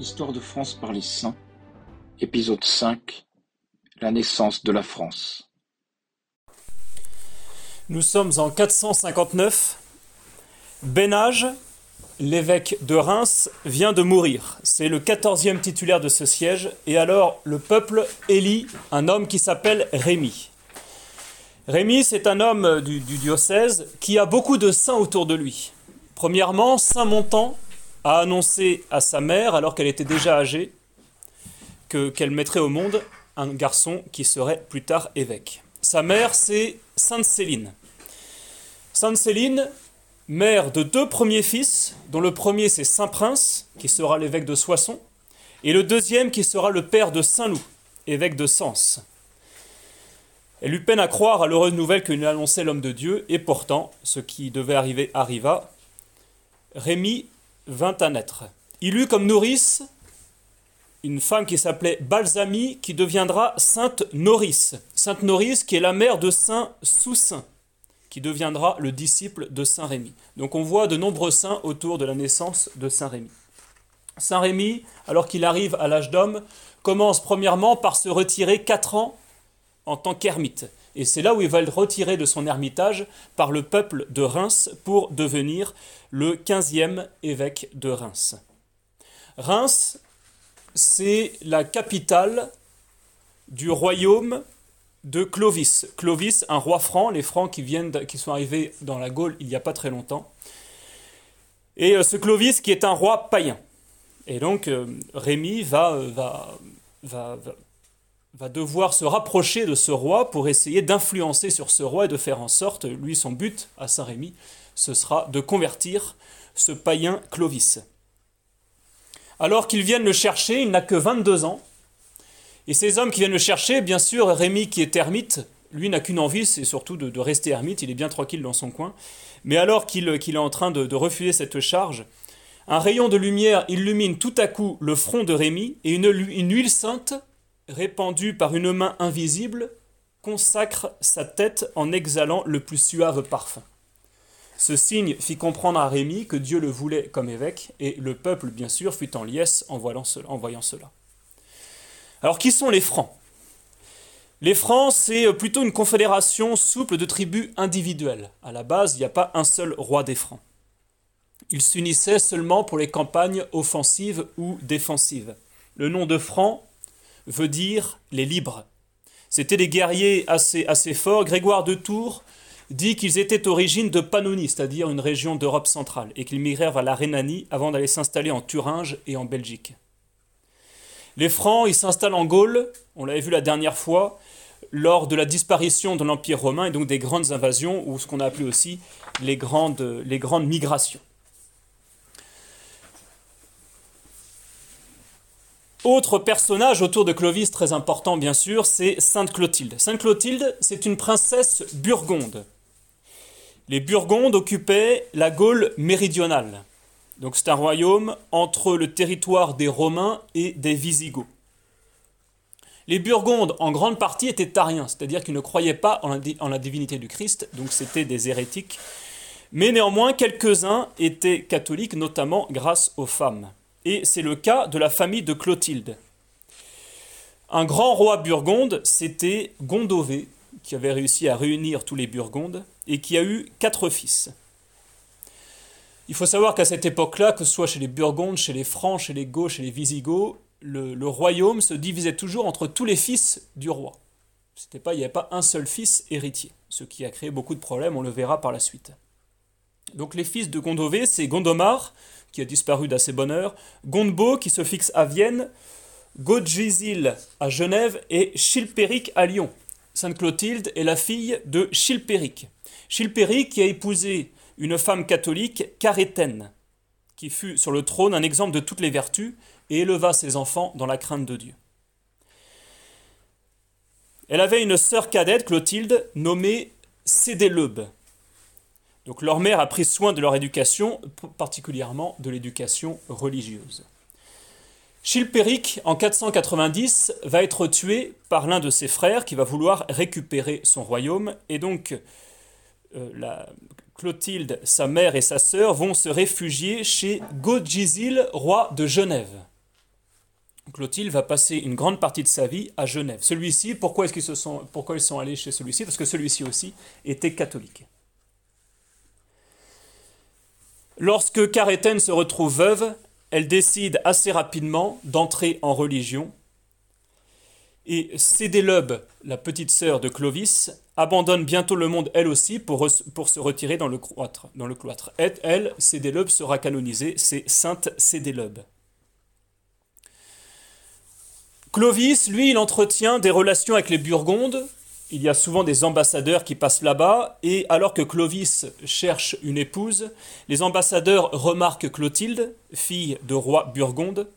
Histoire de France par les saints, épisode 5 La naissance de la France. Nous sommes en 459. Bénage, l'évêque de Reims, vient de mourir. C'est le quatorzième titulaire de ce siège. Et alors, le peuple élit un homme qui s'appelle Rémy. Rémy, c'est un homme du, du diocèse qui a beaucoup de saints autour de lui. Premièrement, Saint Montan, a annoncé à sa mère, alors qu'elle était déjà âgée, que, qu'elle mettrait au monde un garçon qui serait plus tard évêque. Sa mère, c'est Sainte Céline. Sainte Céline, mère de deux premiers fils, dont le premier c'est Saint Prince, qui sera l'évêque de Soissons, et le deuxième qui sera le père de Saint Loup, évêque de Sens. Elle eut peine à croire à l'heureuse nouvelle que lui annonçait l'homme de Dieu, et pourtant, ce qui devait arriver arriva. Rémy vint à naître. Il eut comme nourrice une femme qui s'appelait Balsamy, qui deviendra Sainte Nourrice. Sainte Nourrice, qui est la mère de Saint Soussaint, qui deviendra le disciple de Saint Rémy. Donc on voit de nombreux saints autour de la naissance de Saint Rémy. Saint Rémy, alors qu'il arrive à l'âge d'homme, commence premièrement par se retirer quatre ans en tant qu'ermite. Et c'est là où il va le retirer de son ermitage par le peuple de Reims pour devenir le 15e évêque de Reims. Reims, c'est la capitale du royaume de Clovis. Clovis, un roi franc, les francs qui, viennent, qui sont arrivés dans la Gaule il n'y a pas très longtemps. Et euh, ce Clovis qui est un roi païen. Et donc euh, Rémy va, va, va, va va devoir se rapprocher de ce roi pour essayer d'influencer sur ce roi et de faire en sorte, lui son but à Saint-Rémy, ce sera de convertir ce païen Clovis. Alors qu'ils viennent le chercher, il n'a que 22 ans, et ces hommes qui viennent le chercher, bien sûr, Rémy qui est ermite, lui n'a qu'une envie, c'est surtout de, rester ermite, il est bien tranquille dans son coin, mais alors qu'il est en train de, refuser cette charge, un rayon de lumière illumine tout à coup le front de Rémy, et une huile sainte répandue par une main invisible, consacre sa tête en exhalant le plus suave parfum. Ce signe fit comprendre à Rémy que Dieu le voulait comme évêque, et le peuple, bien sûr, fut en liesse en voyant cela. Alors, qui sont les Francs? Les Francs, c'est plutôt une confédération souple de tribus individuelles. À la base, il n'y a pas un seul roi des Francs. Ils s'unissaient seulement pour les campagnes offensives ou défensives. Le nom de Franc veut dire les libres. C'étaient des guerriers assez, forts. Grégoire de Tours dit qu'ils étaient origine de Pannonie, c'est-à-dire une région d'Europe centrale, et qu'ils migrèrent vers la Rhénanie avant d'aller s'installer en Thuringe et en Belgique. Les Francs, ils s'installent en Gaule, on l'avait vu la dernière fois, lors de la disparition de l'Empire romain et donc des grandes invasions, ou ce qu'on a appelé aussi les grandes migrations. Autre personnage autour de Clovis très important bien sûr, c'est Sainte Clotilde. Sainte Clotilde, c'est une princesse burgonde. Les Burgondes occupaient la Gaule méridionale. Donc c'est un royaume entre le territoire des Romains et des Visigoths. Les Burgondes, en grande partie, étaient tariens, c'est-à-dire qu'ils ne croyaient pas en la, en la divinité du Christ, donc c'était des hérétiques. Mais néanmoins, quelques-uns étaient catholiques, notamment grâce aux femmes et c'est le cas de la famille de Clotilde. Un grand roi burgonde, c'était Gondové, qui avait réussi à réunir tous les Burgondes, et qui a eu quatre fils. Il faut savoir qu'à cette époque-là, que ce soit chez les Burgondes, chez les Francs, chez les Goths, chez les Visigoths, le, royaume se divisait toujours entre tous les fils du roi. Il n'y avait pas un seul fils héritier, ce qui a créé beaucoup de problèmes, on le verra par la suite. Donc les fils de Gondové, c'est Gondomar, qui a disparu d'assez bonne heure, Gondbo qui se fixe à Vienne, Godjizil à Genève et Chilpéric à Lyon. Sainte Clotilde est la fille de Chilpéric. Chilpéric qui a épousé une femme catholique, Carétène, qui fut sur le trône un exemple de toutes les vertus et éleva ses enfants dans la crainte de Dieu. Elle avait une sœur cadette, Clotilde, nommée Cédéleube. Donc leur mère a pris soin de leur éducation, particulièrement de l'éducation religieuse. Chilpéric, en 490, va être tué par l'un de ses frères qui va vouloir récupérer son royaume, et donc euh, Clotilde, sa mère et sa sœur vont se réfugier chez Godjizil, roi de Genève. Clotilde va passer une grande partie de sa vie à Genève. Celui-ci, pourquoi est-ce qu'ils pourquoi ils sont allés chez celui-ci? Parce que celui-ci aussi était catholique. Lorsque Caréthène se retrouve veuve, elle décide assez rapidement d'entrer en religion. Et Cédélobe, la petite sœur de Clovis, abandonne bientôt le monde elle aussi pour, se retirer dans le cloître. Et elle, Cédélobe, sera canonisée, c'est Sainte Cédélobe. Clovis, lui, il entretient des relations avec les Burgondes. Il y a souvent des ambassadeurs qui passent là-bas, et alors que Clovis cherche une épouse, les ambassadeurs remarquent Clotilde, fille de roi Burgonde,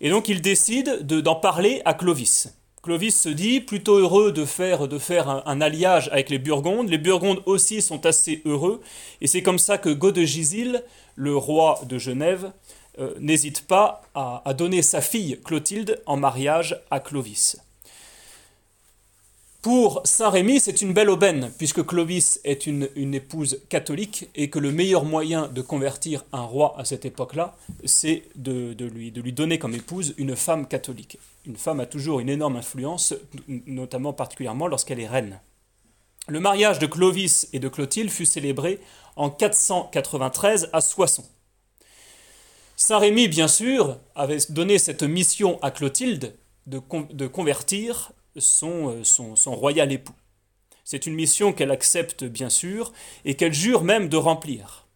et donc ils décident d'en parler à Clovis. Clovis se dit plutôt heureux de faire, un, alliage avec les Burgondes. Les Burgondes aussi sont assez heureux. Et c'est comme ça que Godegisile, le roi de Genève, euh, n'hésite pas à, donner sa fille Clotilde en mariage à Clovis. Pour Saint-Rémy, c'est une belle aubaine, puisque Clovis est une, épouse catholique et que le meilleur moyen de convertir un roi à cette époque-là, c'est de, lui, donner comme épouse une femme catholique. Une femme a toujours une énorme influence, notamment particulièrement lorsqu'elle est reine. Le mariage de Clovis et de Clotilde fut célébré en 493 à Soissons. Saint-Rémy, bien sûr, avait donné cette mission à Clotilde de, de convertir son, euh, son, royal époux. C'est une mission qu'elle accepte, bien sûr, et qu'elle jure même de remplir.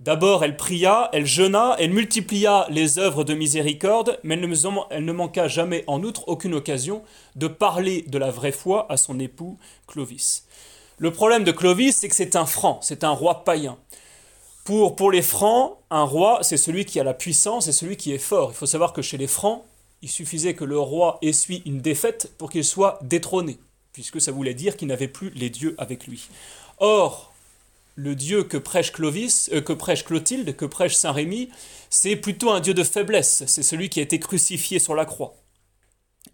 D'abord, elle pria, elle jeûna, elle multiplia les œuvres de miséricorde, mais elle ne, manqua jamais, en outre, aucune occasion de parler de la vraie foi à son époux Clovis. Le problème de Clovis, c'est que c'est un franc, c'est un roi païen. Pour, pour les Francs, un roi, c'est celui qui a la puissance et celui qui est fort. Il faut savoir que chez les Francs, il suffisait que le roi essuie une défaite pour qu'il soit détrôné, puisque ça voulait dire qu'il n'avait plus les dieux avec lui. Or, le dieu que prêche Clovis, euh, que prêche Clotilde, que prêche Saint Rémy, c'est plutôt un dieu de faiblesse. C'est celui qui a été crucifié sur la croix.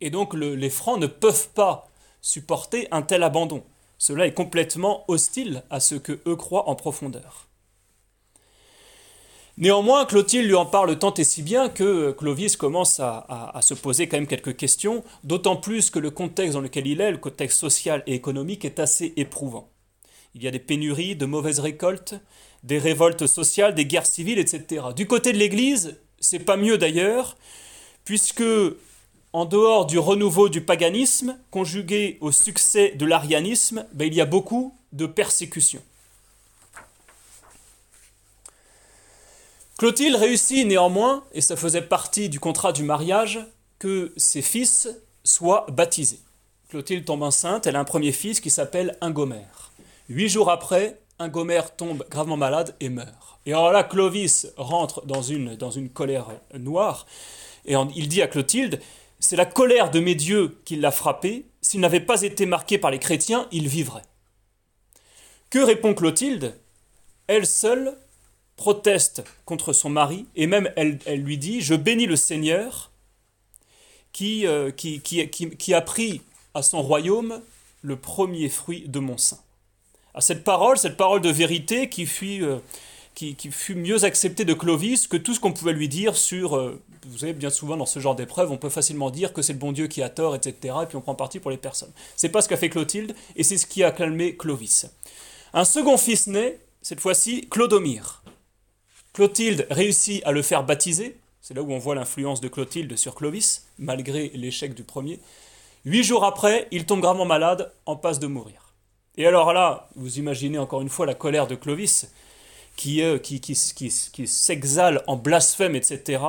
Et donc les Francs ne peuvent pas supporter un tel abandon. Cela est complètement hostile à ce que eux croient en profondeur. Néanmoins, Clotilde lui en parle tant et si bien que Clovis commence à, se poser quand même quelques questions, d'autant plus que le contexte dans lequel il est, le contexte social et économique, est assez éprouvant. Il y a des pénuries, de mauvaises récoltes, des révoltes sociales, des guerres civiles, etc. Du côté de l'Église, c'est pas mieux d'ailleurs, puisque en dehors du renouveau du paganisme, conjugué au succès de l'arianisme, ben, il y a beaucoup de persécutions. Clotilde réussit néanmoins, et ça faisait partie du contrat du mariage, que ses fils soient baptisés. Clotilde tombe enceinte, elle a un premier fils qui s'appelle Ingomère. Huit jours après, Ingomère tombe gravement malade et meurt. Et alors là, Clovis rentre dans une, dans une colère noire, et il dit à Clotilde, c'est la colère de mes dieux qui l'a frappé, s'il n'avait pas été marqué par les chrétiens, il vivrait. Que répond Clotilde? Elle seule proteste contre son mari, et même elle, lui dit, je bénis le Seigneur euh, qui, qui, qui, a pris à son royaume le premier fruit de mon sein. À cette parole, cette parole de vérité qui fut, euh, qui, fut mieux acceptée de Clovis que tout ce qu'on pouvait lui dire sur, euh, vous savez, bien souvent dans ce genre d'épreuve, on peut facilement dire que c'est le bon Dieu qui a tort, etc., et puis on prend parti pour les personnes. C'est pas ce qu'a fait Clotilde, et c'est ce qui a calmé Clovis. Un second fils naît, cette fois-ci, Clodomir. Clotilde réussit à le faire baptiser. C'est là où on voit l'influence de Clotilde sur Clovis, malgré l'échec du premier. Huit jours après, il tombe gravement malade, en passe de mourir. Et alors là, vous imaginez encore une fois la colère de Clovis, qui, euh, s'exhale en blasphème, etc.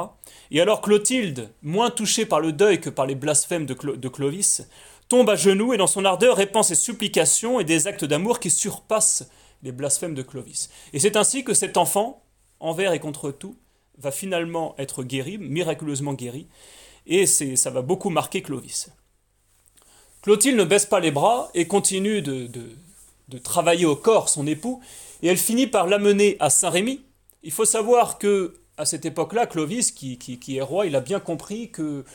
Et alors Clotilde, moins touchée par le deuil que par les blasphèmes de, de Clovis, tombe à genoux et dans son ardeur répand ses supplications et des actes d'amour qui surpassent les blasphèmes de Clovis. Et c'est ainsi que cet enfant, envers et contre tout, va finalement être guéri, miraculeusement guéri, et ça va beaucoup marquer Clovis. Clotilde ne baisse pas les bras et continue de, travailler au corps son époux, et elle finit par l'amener à Saint-Rémy. Il faut savoir que à cette époque-là, Clovis, qui, est roi, il a bien compris que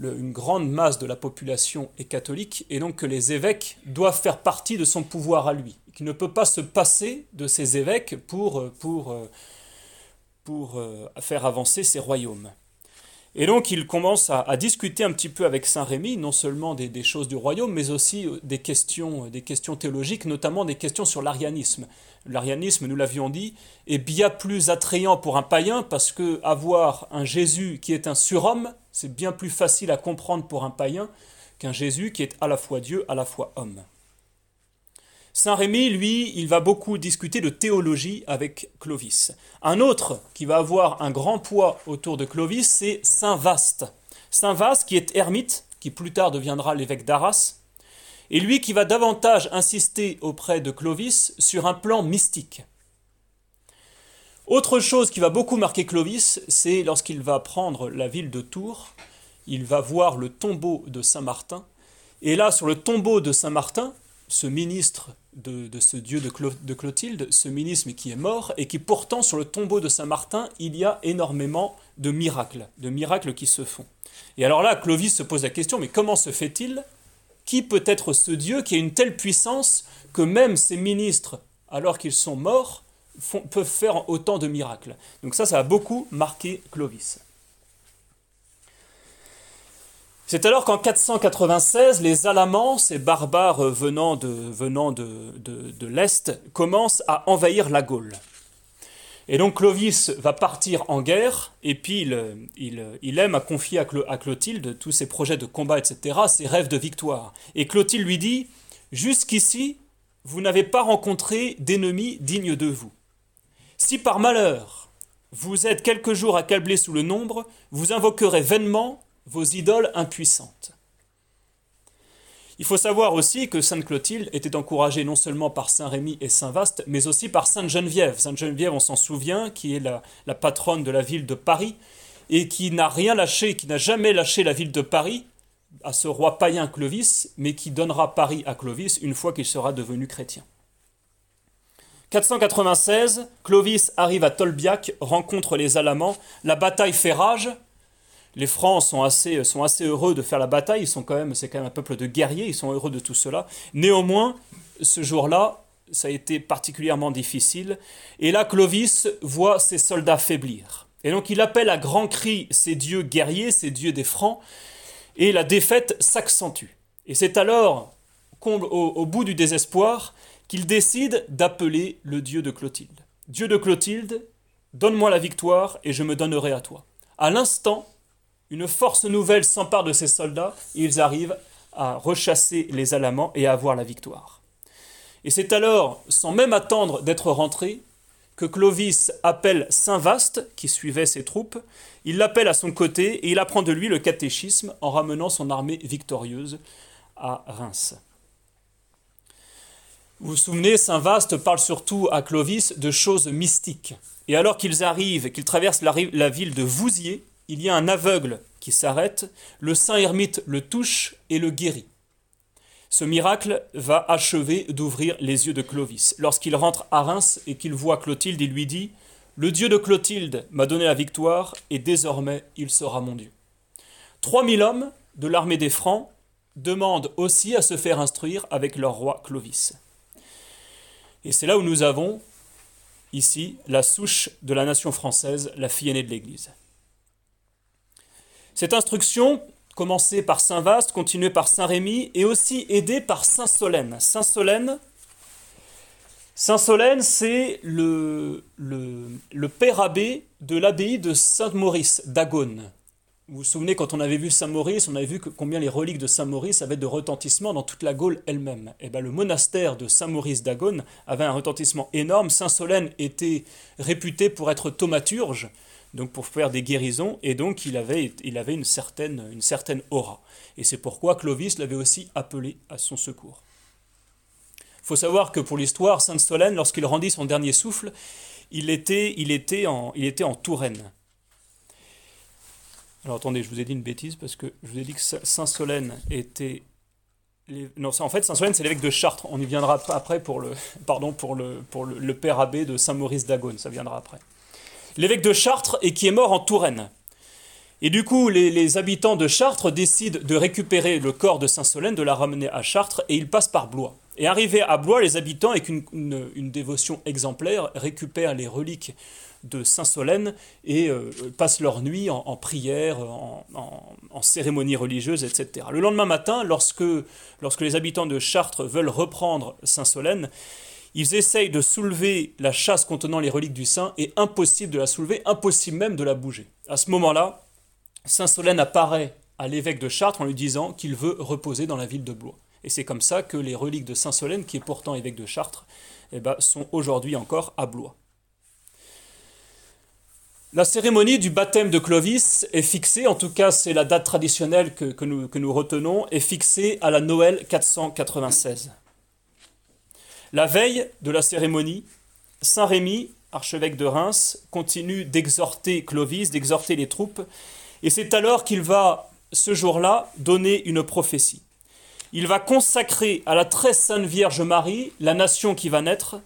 une grande masse de la population est catholique, et donc que les évêques doivent faire partie de son pouvoir à lui, qu'il ne peut pas se passer de ces évêques pour, pour pour euh, faire avancer ses royaumes. Et donc il commence à, discuter un petit peu avec Saint Rémy, non seulement des, choses du royaume, mais aussi euh, des questions, des questions théologiques, notamment des questions sur l'arianisme. L'arianisme, nous l'avions dit, est bien plus attrayant pour un païen parce que avoir un Jésus qui est un surhomme, c'est bien plus facile à comprendre pour un païen qu'un Jésus qui est à la fois Dieu, à la fois homme. Saint Rémy, lui, il va beaucoup discuter de théologie avec Clovis. Un autre qui va avoir un grand poids autour de Clovis, c'est Saint Vaste. Saint Vaste, qui est ermite, qui plus tard deviendra l'évêque d'Arras, et lui qui va davantage insister auprès de Clovis sur un plan mystique. Autre chose qui va beaucoup marquer Clovis, c'est lorsqu'il va prendre la ville de Tours, il va voir le tombeau de Saint Martin, et là, sur le tombeau de Saint Martin, ce ministre de, ce dieu de, Clotilde, ce ministre qui est mort, et qui pourtant sur le tombeau de Saint Martin, il y a énormément de miracles, de miracles qui se font. Et alors là, Clovis se pose la question, mais comment se fait-il? Qui peut être ce dieu qui a une telle puissance que même ses ministres, alors qu'ils sont morts, peuvent faire autant de miracles? Donc ça, ça a beaucoup marqué Clovis. C'est alors qu'en 496, les Alamans, ces barbares venant de, venant de, de, l'Est, commencent à envahir la Gaule. Et donc Clovis va partir en guerre, et puis il, il, aime à confier à, à, Clotilde tous ses projets de combat, etc., ses rêves de victoire. Et Clotilde lui dit, Jusqu'ici, vous n'avez pas rencontré d'ennemis dignes de vous. Si par malheur vous êtes quelques jours accablés sous le nombre, vous invoquerez vainement vos idoles impuissantes. Il faut savoir aussi que Sainte Clotilde était encouragée non seulement par Saint Rémy et Saint Vaste, mais aussi par Sainte Geneviève. Sainte Geneviève, on s'en souvient, qui est la, la, patronne de la ville de Paris, et qui n'a rien lâché, qui n'a jamais lâché la ville de Paris à ce roi païen Clovis, mais qui donnera Paris à Clovis une fois qu'il sera devenu chrétien. 496, Clovis arrive à Tolbiac, rencontre les Alamans, la bataille fait rage, les Francs sont assez, sont assez heureux de faire la bataille, ils sont quand même, c'est quand même un peuple de guerriers, ils sont heureux de tout cela. Néanmoins, ce jour-là, ça a été particulièrement difficile, et là Clovis voit ses soldats faiblir. Et donc il appelle à grands cris ses dieux guerriers, ses dieux des Francs, et la défaite s'accentue. Et c'est alors, au, au bout du désespoir, qu'il décide d'appeler le dieu de Clotilde. Dieu de Clotilde, donne-moi la victoire et je me donnerai à toi. À l'instant, une force nouvelle s'empare de ces soldats et ils arrivent à rechasser les Alamans et à avoir la victoire. Et c'est alors, sans même attendre d'être rentré, que Clovis appelle Saint Vaste, qui suivait ses troupes, il l'appelle à son côté et il apprend de lui le catéchisme en ramenant son armée victorieuse à Reims. Vous vous souvenez, Saint Vaste parle surtout à Clovis de choses mystiques. Et alors qu'ils arrivent, qu'ils traversent la ville de Vouziers, il y a un aveugle qui s'arrête, le saint ermite le touche et le guérit. Ce miracle va achever d'ouvrir les yeux de Clovis. Lorsqu'il rentre à Reims et qu'il voit Clotilde, il lui dit Le Dieu de Clotilde m'a donné la victoire et désormais il sera mon Dieu. Trois mille hommes de l'armée des Francs demandent aussi à se faire instruire avec leur roi Clovis. Et c'est là où nous avons, ici, la souche de la nation française, la fille aînée de l'Église. Cette instruction, commencée par Saint Vaste, continuée par Saint Rémy, est aussi aidée par Saint Solène. Saint Solène, Saint Solène, c'est le, père abbé de l'abbaye de Saint-Maurice d'Agone. Vous vous souvenez, quand on avait vu Saint-Maurice, on avait vu combien les reliques de Saint-Maurice avaient de retentissement dans toute la Gaule elle-même. Eh bien, le monastère de Saint-Maurice d'Agone avait un retentissement énorme. Saint-Solène était réputé pour être thaumaturge, donc pour faire des guérisons, et donc il avait, il avait une, certaine, une certaine aura. Et c'est pourquoi Clovis l'avait aussi appelé à son secours. Il faut savoir que pour l'histoire, Sainte Solène, lorsqu'il rendit son dernier souffle, il était, il était, en, il était en Touraine. Alors attendez, je vous ai dit une bêtise parce que je vous ai dit que Saint Solène était non, en fait, Saint-Solène, c'est l'évêque de Chartres. On y viendra après pour le, pardon, pour le, pour le, le père abbé de Saint-Maurice d'Agone. Ça viendra après l'évêque de Chartres et qui est mort en Touraine. Et du coup, les, habitants de Chartres décident de récupérer le corps de Saint Solène, de la ramener à Chartres, et ils passent par Blois. Et arrivés à Blois, les habitants, avec une, dévotion exemplaire, récupèrent les reliques de Saint Solène et euh, passent leur nuit en, prière, en, en, cérémonie religieuse, etc. Le lendemain matin, lorsque, lorsque les habitants de Chartres veulent reprendre Saint Solène, ils essayent de soulever la chasse contenant les reliques du saint et impossible de la soulever, impossible même de la bouger. À ce moment-là, Saint Solène apparaît à l'évêque de Chartres en lui disant qu'il veut reposer dans la ville de Blois. Et c'est comme ça que les reliques de Saint Solène, qui est pourtant évêque de Chartres, eh ben, sont aujourd'hui encore à Blois. La cérémonie du baptême de Clovis est fixée, en tout cas c'est la date traditionnelle que, nous, que nous retenons, est fixée à la Noël 496. La veille de la cérémonie, Saint Rémy, archevêque de Reims, continue d'exhorter Clovis, d'exhorter les troupes, et c'est alors qu'il va, ce jour-là, donner une prophétie. Il va consacrer à la très sainte Vierge Marie la nation qui va naître,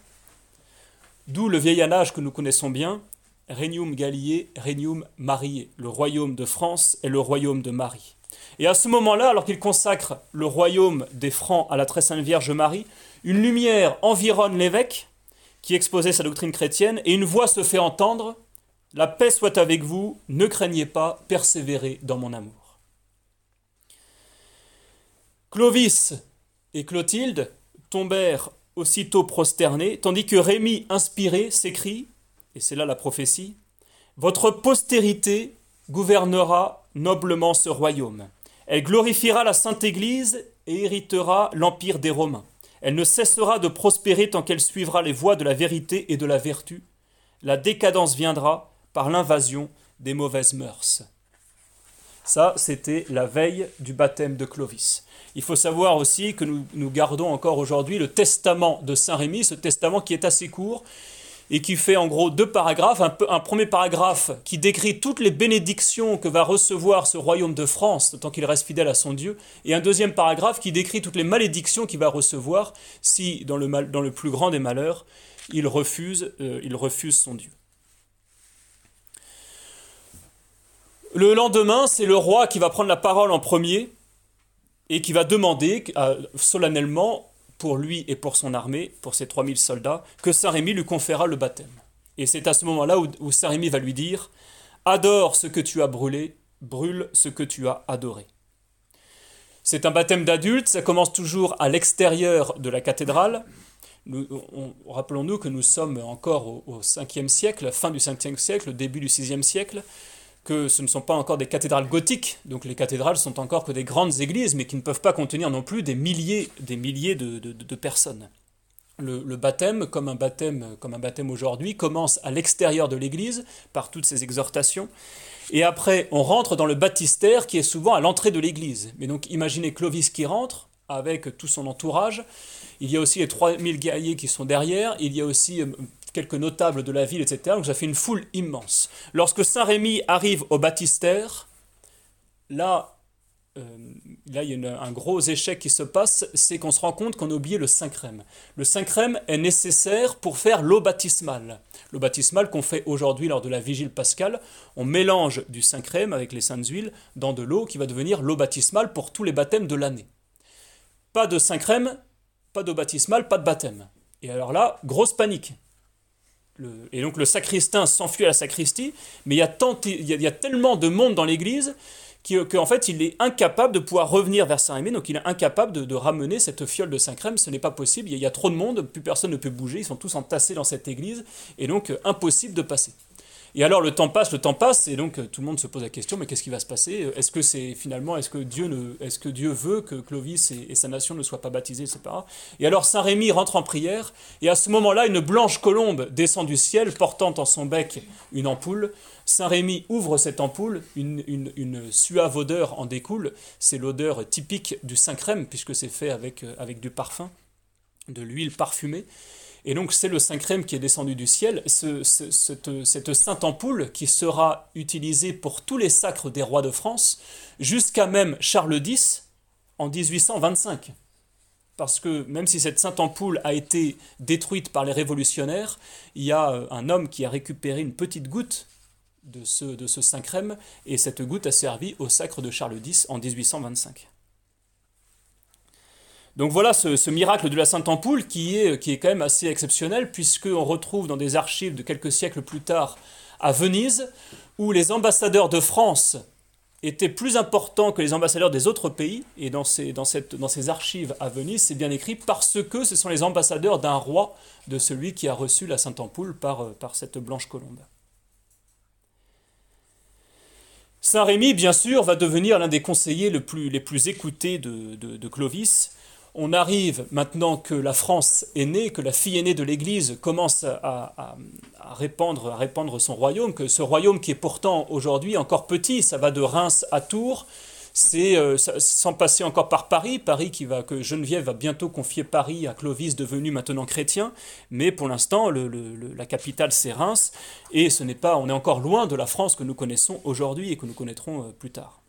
d'où le vieil âge que nous connaissons bien, Regnum Gallier, Regnum Marié, le royaume de France et le royaume de Marie. Et à ce moment-là, alors qu'il consacre le royaume des Francs à la très sainte Vierge Marie, une lumière environne l'évêque qui exposait sa doctrine chrétienne, et une voix se fait entendre La paix soit avec vous, ne craignez pas, persévérez dans mon amour. Clovis et Clotilde tombèrent aussitôt prosternés, tandis que Rémi, inspiré, s'écrie, et c'est là la prophétie Votre postérité gouvernera noblement ce royaume. Elle glorifiera la Sainte Église et héritera l'empire des Romains. Elle ne cessera de prospérer tant qu'elle suivra les voies de la vérité et de la vertu. La décadence viendra par l'invasion des mauvaises mœurs. Ça, c'était la veille du baptême de Clovis. Il faut savoir aussi que nous, gardons encore aujourd'hui le testament de Saint Rémy, ce testament qui est assez court, et qui fait en gros deux paragraphes. Un, premier paragraphe qui décrit toutes les bénédictions que va recevoir ce royaume de France tant qu'il reste fidèle à son Dieu, et un deuxième paragraphe qui décrit toutes les malédictions qu'il va recevoir si, dans le, plus grand des malheurs, il refuse, euh, il refuse son Dieu. Le lendemain, c'est le roi qui va prendre la parole en premier et qui va demander euh, solennellement pour lui et pour son armée, pour ses 3000 soldats, que Saint-Rémy lui conféra le baptême. Et c'est à ce moment-là où, Saint-Rémy va lui dire Adore ce que tu as brûlé, brûle ce que tu as adoré. C'est un baptême d'adulte, ça commence toujours à l'extérieur de la cathédrale. Rappelons-nous que nous sommes encore au, au 5e siècle, fin du 5e siècle, début du 6e siècle que ce ne sont pas encore des cathédrales gothiques, donc les cathédrales sont encore que des grandes églises, mais qui ne peuvent pas contenir non plus des milliers, des milliers de, personnes. Le, baptême, comme un baptême, comme un baptême aujourd'hui, commence à l'extérieur de l'église par toutes ces exhortations, et après on rentre dans le baptistère qui est souvent à l'entrée de l'église. Mais donc imaginez Clovis qui rentre avec tout son entourage. Il y a aussi les 3000 guerriers qui sont derrière. Il y a aussi euh, quelques notables de la ville, etc. Donc ça fait une foule immense. Lorsque Saint Rémy arrive au baptistère, là, euh, là il y a un gros échec qui se passe, c'est qu'on se rend compte qu'on a oublié le Saint-Crème. Le Saint-Crème est nécessaire pour faire l'eau baptismale. L'eau baptismale qu'on fait aujourd'hui lors de la vigile pascale, on mélange du Saint-Crème avec les saintes huiles dans de l'eau qui va devenir l'eau baptismale pour tous les baptêmes de l'année. Pas de Saint-Crème, pas d'eau baptismale, pas de baptême. Et alors là, grosse panique et donc le sacristain s'enfuit à la sacristie, mais il y a, a, tellement de monde dans l'église qu'en fait il est incapable de pouvoir revenir vers Saint-Rémy, donc il est incapable de, ramener cette fiole de Saint-Crème, ce n'est pas possible, il y, a, trop de monde, plus personne ne peut bouger, ils sont tous entassés dans cette église, et donc euh, impossible de passer. Et alors le temps passe, le temps passe, et donc tout le monde se pose la question, mais qu'est-ce qui va se passer? Est-ce que finalement, est-ce que Dieu veut que Clovis et, sa nation ne soient pas baptisés, etc. Et alors Saint Rémy rentre en prière, et à ce moment-là, une blanche colombe descend du ciel, portant en son bec une ampoule. Saint Rémy ouvre cette ampoule, une, une, suave odeur en découle. C'est l'odeur typique du Saint Crème, puisque c'est fait avec, euh, avec du parfum, de l'huile parfumée. Et donc c'est le Saint-Crème qui est descendu du ciel, cette, sainte ampoule qui sera utilisée pour tous les sacres des rois de France, jusqu'à même Charles X en 1825. Parce que même si cette sainte ampoule a été détruite par les révolutionnaires, il y a euh, un homme qui a récupéré une petite goutte de ce, de ce Saint-Crème, et cette goutte a servi au sacre de Charles X en 1825. Donc voilà ce, miracle de la Sainte Ampoule qui est, quand même assez exceptionnel, puisqu'on retrouve dans des archives de quelques siècles plus tard à Venise, où les ambassadeurs de France étaient plus importants que les ambassadeurs des autres pays, et dans ces, archives à Venise, c'est bien écrit, parce que ce sont les ambassadeurs d'un roi, de celui qui a reçu la Sainte Ampoule par, euh, par cette blanche colombe. Saint Rémy, bien sûr, va devenir l'un des conseillers les plus écoutés de, Clovis. On arrive maintenant que la France est née, que la fille aînée de l'Église commence à, répandre, son royaume, que ce royaume qui est pourtant aujourd'hui encore petit, ça va de Reims à Tours, c'est euh, sans passer encore par Paris, Paris qui va que Geneviève va bientôt confier Paris à Clovis devenu maintenant chrétien, mais pour l'instant la capitale c'est Reims et ce n'est pas on est encore loin de la France que nous connaissons aujourd'hui et que nous connaîtrons euh, plus tard.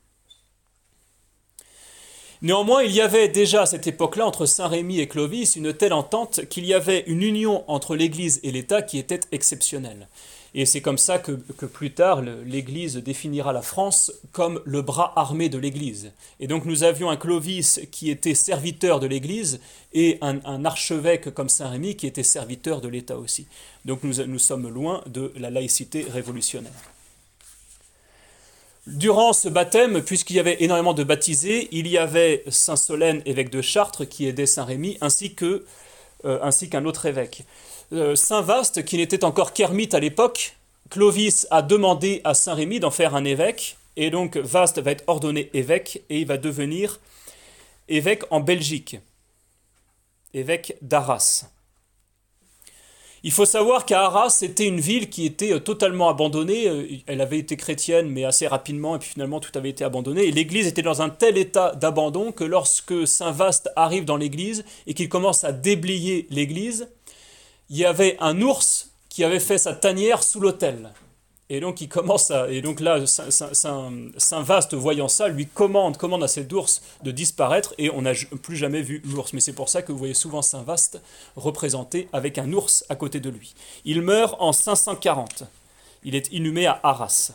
Néanmoins, il y avait déjà à cette époque-là, entre Saint-Rémy et Clovis, une telle entente qu'il y avait une union entre l'Église et l'État qui était exceptionnelle. Et c'est comme ça que, plus tard, l'Église définira la France comme le bras armé de l'Église. Et donc nous avions un Clovis qui était serviteur de l'Église et un, archevêque comme Saint-Rémy qui était serviteur de l'État aussi. Donc nous, nous sommes loin de la laïcité révolutionnaire. Durant ce baptême, puisqu'il y avait énormément de baptisés, il y avait Saint Solène, évêque de Chartres, qui aidait Saint Rémy, ainsi euh, qu'un autre évêque. Euh, Saint Vaste, qui n'était encore qu'ermite à l'époque, Clovis a demandé à Saint Rémy d'en faire un évêque, et donc Vaste va être ordonné évêque, et il va devenir évêque en Belgique, évêque d'Arras. Il faut savoir qu'à Arras, c'était une ville qui était euh, totalement abandonnée. Euh, elle avait été chrétienne, mais assez rapidement, et puis finalement tout avait été abandonné. Et l'église était dans un tel état d'abandon que lorsque Saint Vaste arrive dans l'église et qu'il commence à déblayer l'église, il y avait un ours qui avait fait sa tanière sous l'autel. Et donc il commence à, et donc là Saint, Vaste voyant ça lui commande commande à cet ours de disparaître et on n'a plus jamais vu l'ours. Mais c'est pour ça que vous voyez souvent Saint Vaste représenté avec un ours à côté de lui. Il meurt en 540. Il est inhumé à Arras.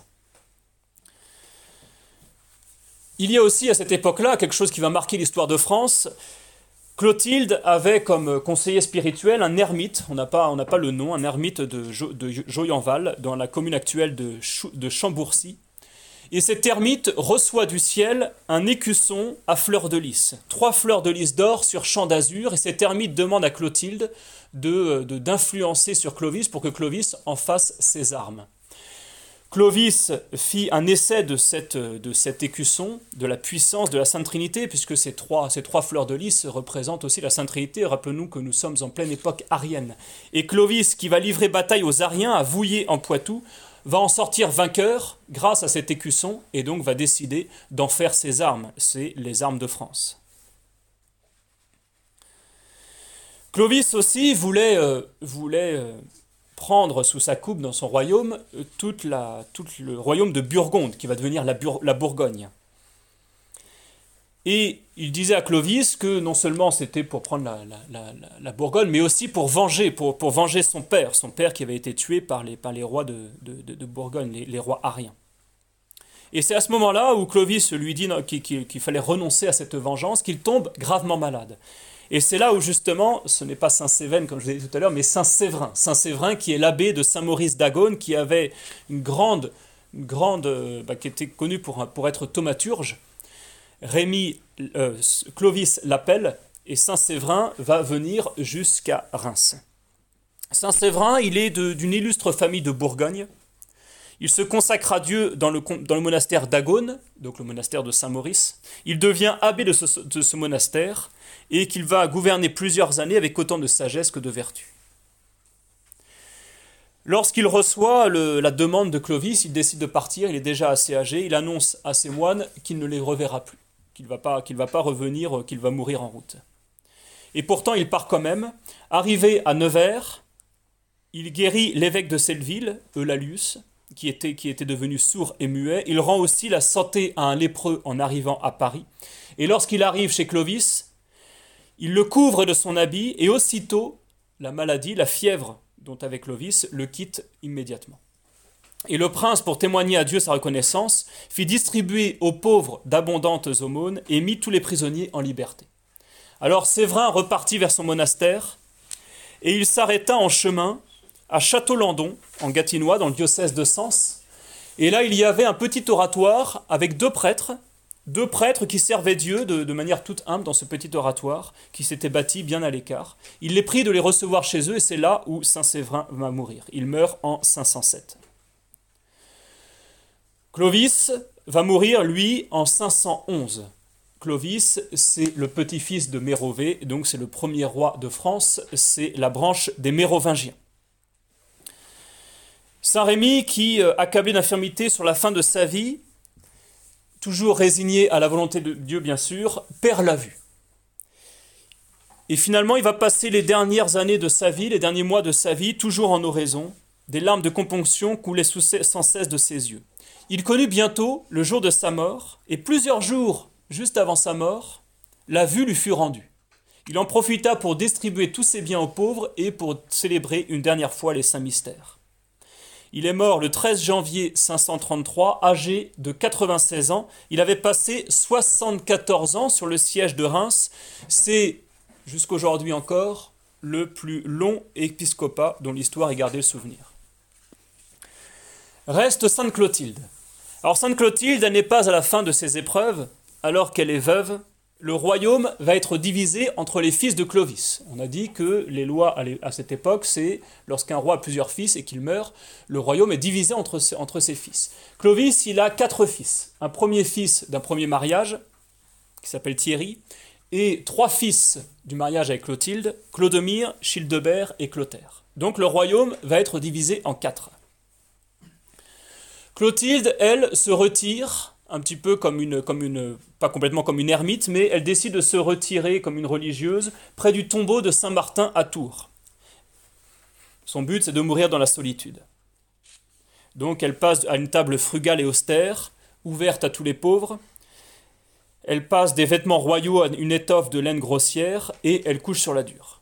Il y a aussi à cette époque-là quelque chose qui va marquer l'histoire de France, Clotilde avait comme conseiller spirituel un ermite, on n'a pas, le nom, un ermite de, de Joyenval, dans la commune actuelle de, Chambourcy. Et cet ermite reçoit du ciel un écusson à fleurs de lys, trois fleurs de lys d'or sur champ d'azur, et cet ermite demande à Clotilde d'influencer de, sur Clovis pour que Clovis en fasse ses armes. Clovis fit un essai de, cet écusson, de la puissance de la Sainte Trinité, puisque ces trois, fleurs de lys représentent aussi la Sainte Trinité. Rappelons-nous que nous sommes en pleine époque arienne. Et Clovis, qui va livrer bataille aux Ariens à Vouillé en Poitou, va en sortir vainqueur grâce à cet écusson et donc va décider d'en faire ses armes. C'est les armes de France. Clovis aussi voulait, euh, euh, prendre sous sa coupe dans son royaume euh, toute la, tout le royaume de Burgonde, qui va devenir la, la Bourgogne. Et il disait à Clovis que non seulement c'était pour prendre la, la, Bourgogne, mais aussi pour venger, pour, pour, venger son père, son père qui avait été tué par les, par les rois de, de, de Bourgogne, les, rois ariens. Et c'est à ce moment-là où Clovis lui dit qu'il fallait renoncer à cette vengeance, qu'il tombe gravement malade. Et c'est là où justement, ce n'est pas Saint Sévène comme je l'ai dit tout à l'heure, mais Saint Séverin. Saint Séverin qui est l'abbé de Saint Maurice d'Agone, qui avait une grande, grande, euh, bah, qui était connu pour, être thaumaturge. Rémi, euh, Clovis l'appelle, et Saint Séverin va venir jusqu'à Reims. Saint Séverin, il est d'une illustre famille de Bourgogne. Il se consacre à Dieu dans le, monastère d'Agone, donc le monastère de Saint-Maurice. Il devient abbé de ce, monastère et qu'il va gouverner plusieurs années avec autant de sagesse que de vertu. Lorsqu'il reçoit la demande de Clovis, il décide de partir, il est déjà assez âgé, il annonce à ses moines qu'il ne les reverra plus, qu'il ne va, pas, va pas revenir, qu'il va mourir en route. Et pourtant, il part quand même. Arrivé à Nevers, il guérit l'évêque de Selleville, Eulalius, qui était, devenu sourd et muet. Il rend aussi la santé à un lépreux en arrivant à Paris. Et lorsqu'il arrive chez Clovis, il le couvre de son habit et aussitôt la maladie, la fièvre dont avait Clovis, le quitte immédiatement. Et le prince, pour témoigner à Dieu sa reconnaissance, fit distribuer aux pauvres d'abondantes aumônes et mit tous les prisonniers en liberté. Alors Séverin repartit vers son monastère, et il s'arrêta en chemin à Château-Landon, en Gatinois, dans le diocèse de Sens. Et là, il y avait un petit oratoire avec deux prêtres, deux prêtres qui servaient Dieu de, manière toute humble dans ce petit oratoire qui s'était bâti bien à l'écart. Il les prit de les recevoir chez eux et c'est là où Saint Séverin va mourir. Il meurt en 507. Clovis va mourir, lui, en 511. Clovis, c'est le petit-fils de Mérové, donc c'est le premier roi de France, c'est la branche des Mérovingiens. Saint Rémy, qui, euh, accablé d'infirmité sur la fin de sa vie, toujours résigné à la volonté de Dieu bien sûr, perd la vue. Et finalement, il va passer les dernières années de sa vie, les derniers mois de sa vie, toujours en oraison. Des larmes de componction coulaient sans cesse de ses yeux. Il connut bientôt le jour de sa mort, et plusieurs jours juste avant sa mort, la vue lui fut rendue. Il en profita pour distribuer tous ses biens aux pauvres et pour célébrer une dernière fois les saints mystères. Il est mort le 13 janvier 533, âgé de 96 ans. Il avait passé 74 ans sur le siège de Reims. C'est, jusqu'aujourd'hui encore, le plus long épiscopat dont l'histoire est gardée le souvenir. Reste Sainte Clotilde. Alors Sainte Clotilde, n'est pas à la fin de ses épreuves, alors qu'elle est veuve, le royaume va être divisé entre les fils de Clovis. On a dit que les lois à cette époque, c'est lorsqu'un roi a plusieurs fils et qu'il meurt, le royaume est divisé entre, ses fils. Clovis, il a quatre fils. Un premier fils d'un premier mariage, qui s'appelle Thierry, et trois fils du mariage avec Clotilde, Clodomir, Childebert et Clotaire. Donc le royaume va être divisé en quatre. Clotilde, elle, se retire un petit peu comme une, comme une, pas complètement comme une ermite, mais elle décide de se retirer comme une religieuse près du tombeau de Saint Martin à Tours. Son but, c'est de mourir dans la solitude. Donc elle passe à une table frugale et austère, ouverte à tous les pauvres. Elle passe des vêtements royaux à une étoffe de laine grossière et elle couche sur la dure.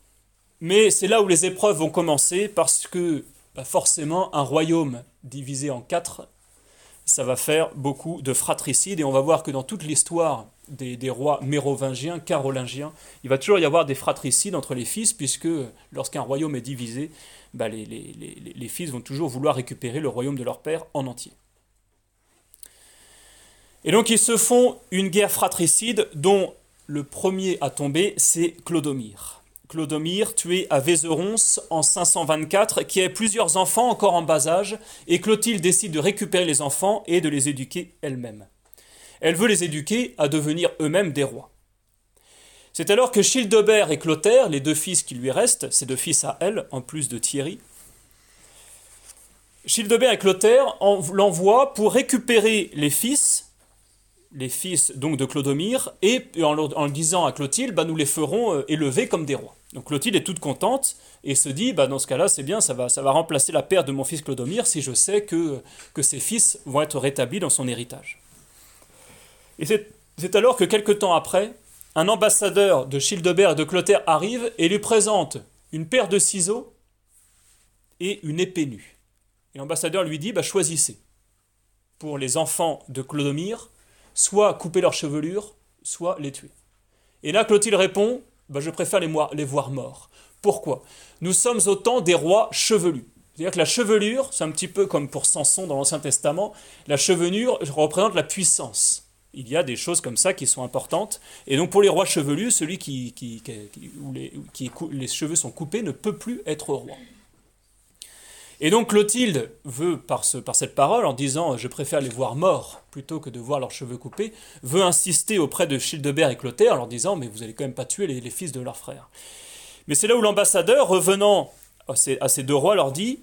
Mais c'est là où les épreuves vont commencer parce que bah, forcément un royaume divisé en quatre ça va faire beaucoup de fratricides et on va voir que dans toute l'histoire des, rois mérovingiens, carolingiens, il va toujours y avoir des fratricides entre les fils, puisque lorsqu'un royaume est divisé, bah, les, les, fils vont toujours vouloir récupérer le royaume de leur père en entier. Et donc ils se font une guerre fratricide dont le premier à tomber, c'est Clodomir. Clodomir, tué à Vézerons en 524, qui a plusieurs enfants encore en bas âge, et Clotilde décide de récupérer les enfants et de les éduquer elle-même. Elle veut les éduquer à devenir eux-mêmes des rois. C'est alors que Childebert et Clotaire, les deux fils qui lui restent, ces deux fils à elle, en plus de Thierry, Childebert et Clotaire l'envoient pour récupérer les fils les fils donc de Clodomir, et en, en disant à Clotilde, bah, nous les ferons euh, élever comme des rois. Donc Clotilde est toute contente et se dit, bah, dans ce cas-là, c'est bien, ça va, ça va remplacer la perte de mon fils Clodomir si je sais que, que ses fils vont être rétablis dans son héritage. Et c'est alors que quelque temps après, un ambassadeur de Childebert et de Clotaire arrive et lui présente une paire de ciseaux et une épée nue. Et l'ambassadeur lui dit, bah, choisissez. Pour les enfants de Clodomir, soit couper leurs chevelures, soit les tuer. Et là, Clotilde répond bah, Je préfère les, voir morts. Pourquoi? Nous sommes au temps des rois chevelus. C'est-à-dire que la chevelure, c'est un petit peu comme pour Samson dans l'Ancien Testament, la chevelure représente la puissance. Il y a des choses comme ça qui sont importantes. Et donc pour les rois chevelus, celui qui, qui, les cheveux sont coupés ne peut plus être roi. Et donc Clotilde veut, par, ce, par cette parole, en disant je préfère les voir morts plutôt que de voir leurs cheveux coupés, veut insister auprès de Childebert et Clotaire en leur disant mais vous allez quand même pas tuer les, fils de leurs frères. Mais c'est là où l'ambassadeur, revenant à ces, deux rois, leur dit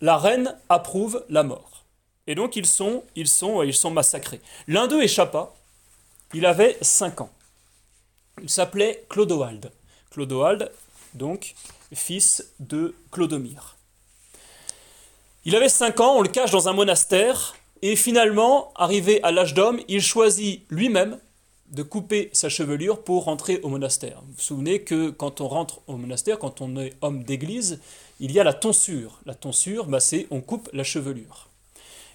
la reine approuve la mort. Et donc ils sont, ils sont, ils sont massacrés. L'un d'eux échappa. Il avait cinq ans. Il s'appelait Clodoald. Clodoald, donc fils de Clodomir. Il avait 5 ans, on le cache dans un monastère, et finalement, arrivé à l'âge d'homme, il choisit lui-même de couper sa chevelure pour rentrer au monastère. Vous vous souvenez que quand on rentre au monastère, quand on est homme d'église, il y a la tonsure. La tonsure, bah, c'est on coupe la chevelure.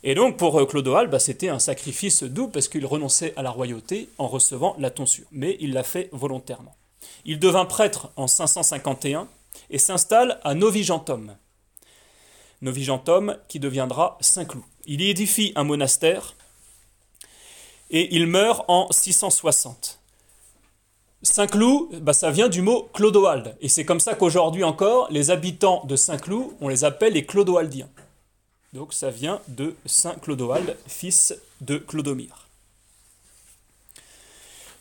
Et donc pour euh, Clodoald, bah, c'était un sacrifice doux parce qu'il renonçait à la royauté en recevant la tonsure. Mais il l'a fait volontairement. Il devint prêtre en 551 et s'installe à Novigentum. Novigentum qui deviendra Saint-Cloud. Il y édifie un monastère et il meurt en 660. Saint-Cloud, bah, ça vient du mot Clodoald. Et c'est comme ça qu'aujourd'hui encore, les habitants de Saint-Cloud, on les appelle les Clodoaldiens. Donc ça vient de Saint Clodoald, fils de Clodomir.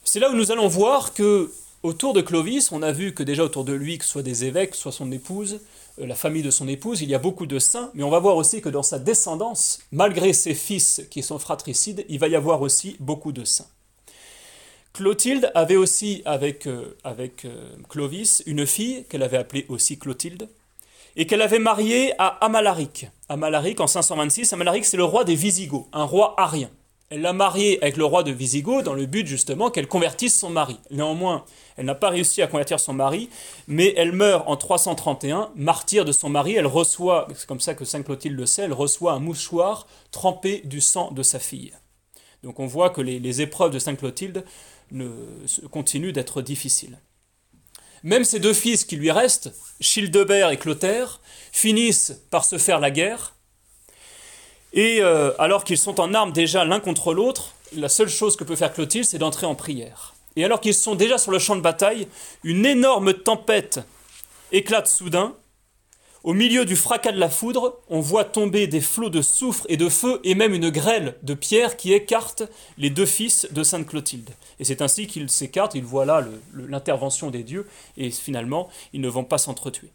C'est là où nous allons voir que autour de Clovis, on a vu que déjà autour de lui, que ce soit des évêques, soit son épouse, la famille de son épouse, il y a beaucoup de saints, mais on va voir aussi que dans sa descendance, malgré ses fils qui sont fratricides, il va y avoir aussi beaucoup de saints. Clotilde avait aussi avec, euh, euh, Clovis une fille qu'elle avait appelée aussi Clotilde, et qu'elle avait mariée à Amalaric. Amalaric en 526, Amalaric c'est le roi des Visigoths, un roi arien. Elle l'a marié avec le roi de Visigoth dans le but justement qu'elle convertisse son mari. Néanmoins, elle n'a pas réussi à convertir son mari, mais elle meurt en 331, martyre de son mari. Elle reçoit, c'est comme ça que Saint Clotilde le sait, elle reçoit un mouchoir trempé du sang de sa fille. Donc on voit que les, épreuves de Saint Clotilde continuent d'être difficiles. Même ses deux fils qui lui restent, Childebert et Clotaire, finissent par se faire la guerre et euh, alors qu'ils sont en armes déjà l'un contre l'autre, la seule chose que peut faire Clotilde, c'est d'entrer en prière. Et alors qu'ils sont déjà sur le champ de bataille, une énorme tempête éclate soudain. Au milieu du fracas de la foudre, on voit tomber des flots de soufre et de feu et même une grêle de pierre qui écarte les deux fils de Sainte Clotilde. Et c'est ainsi qu'ils s'écartent, ils voient là l'intervention des dieux et finalement ils ne vont pas s'entretuer.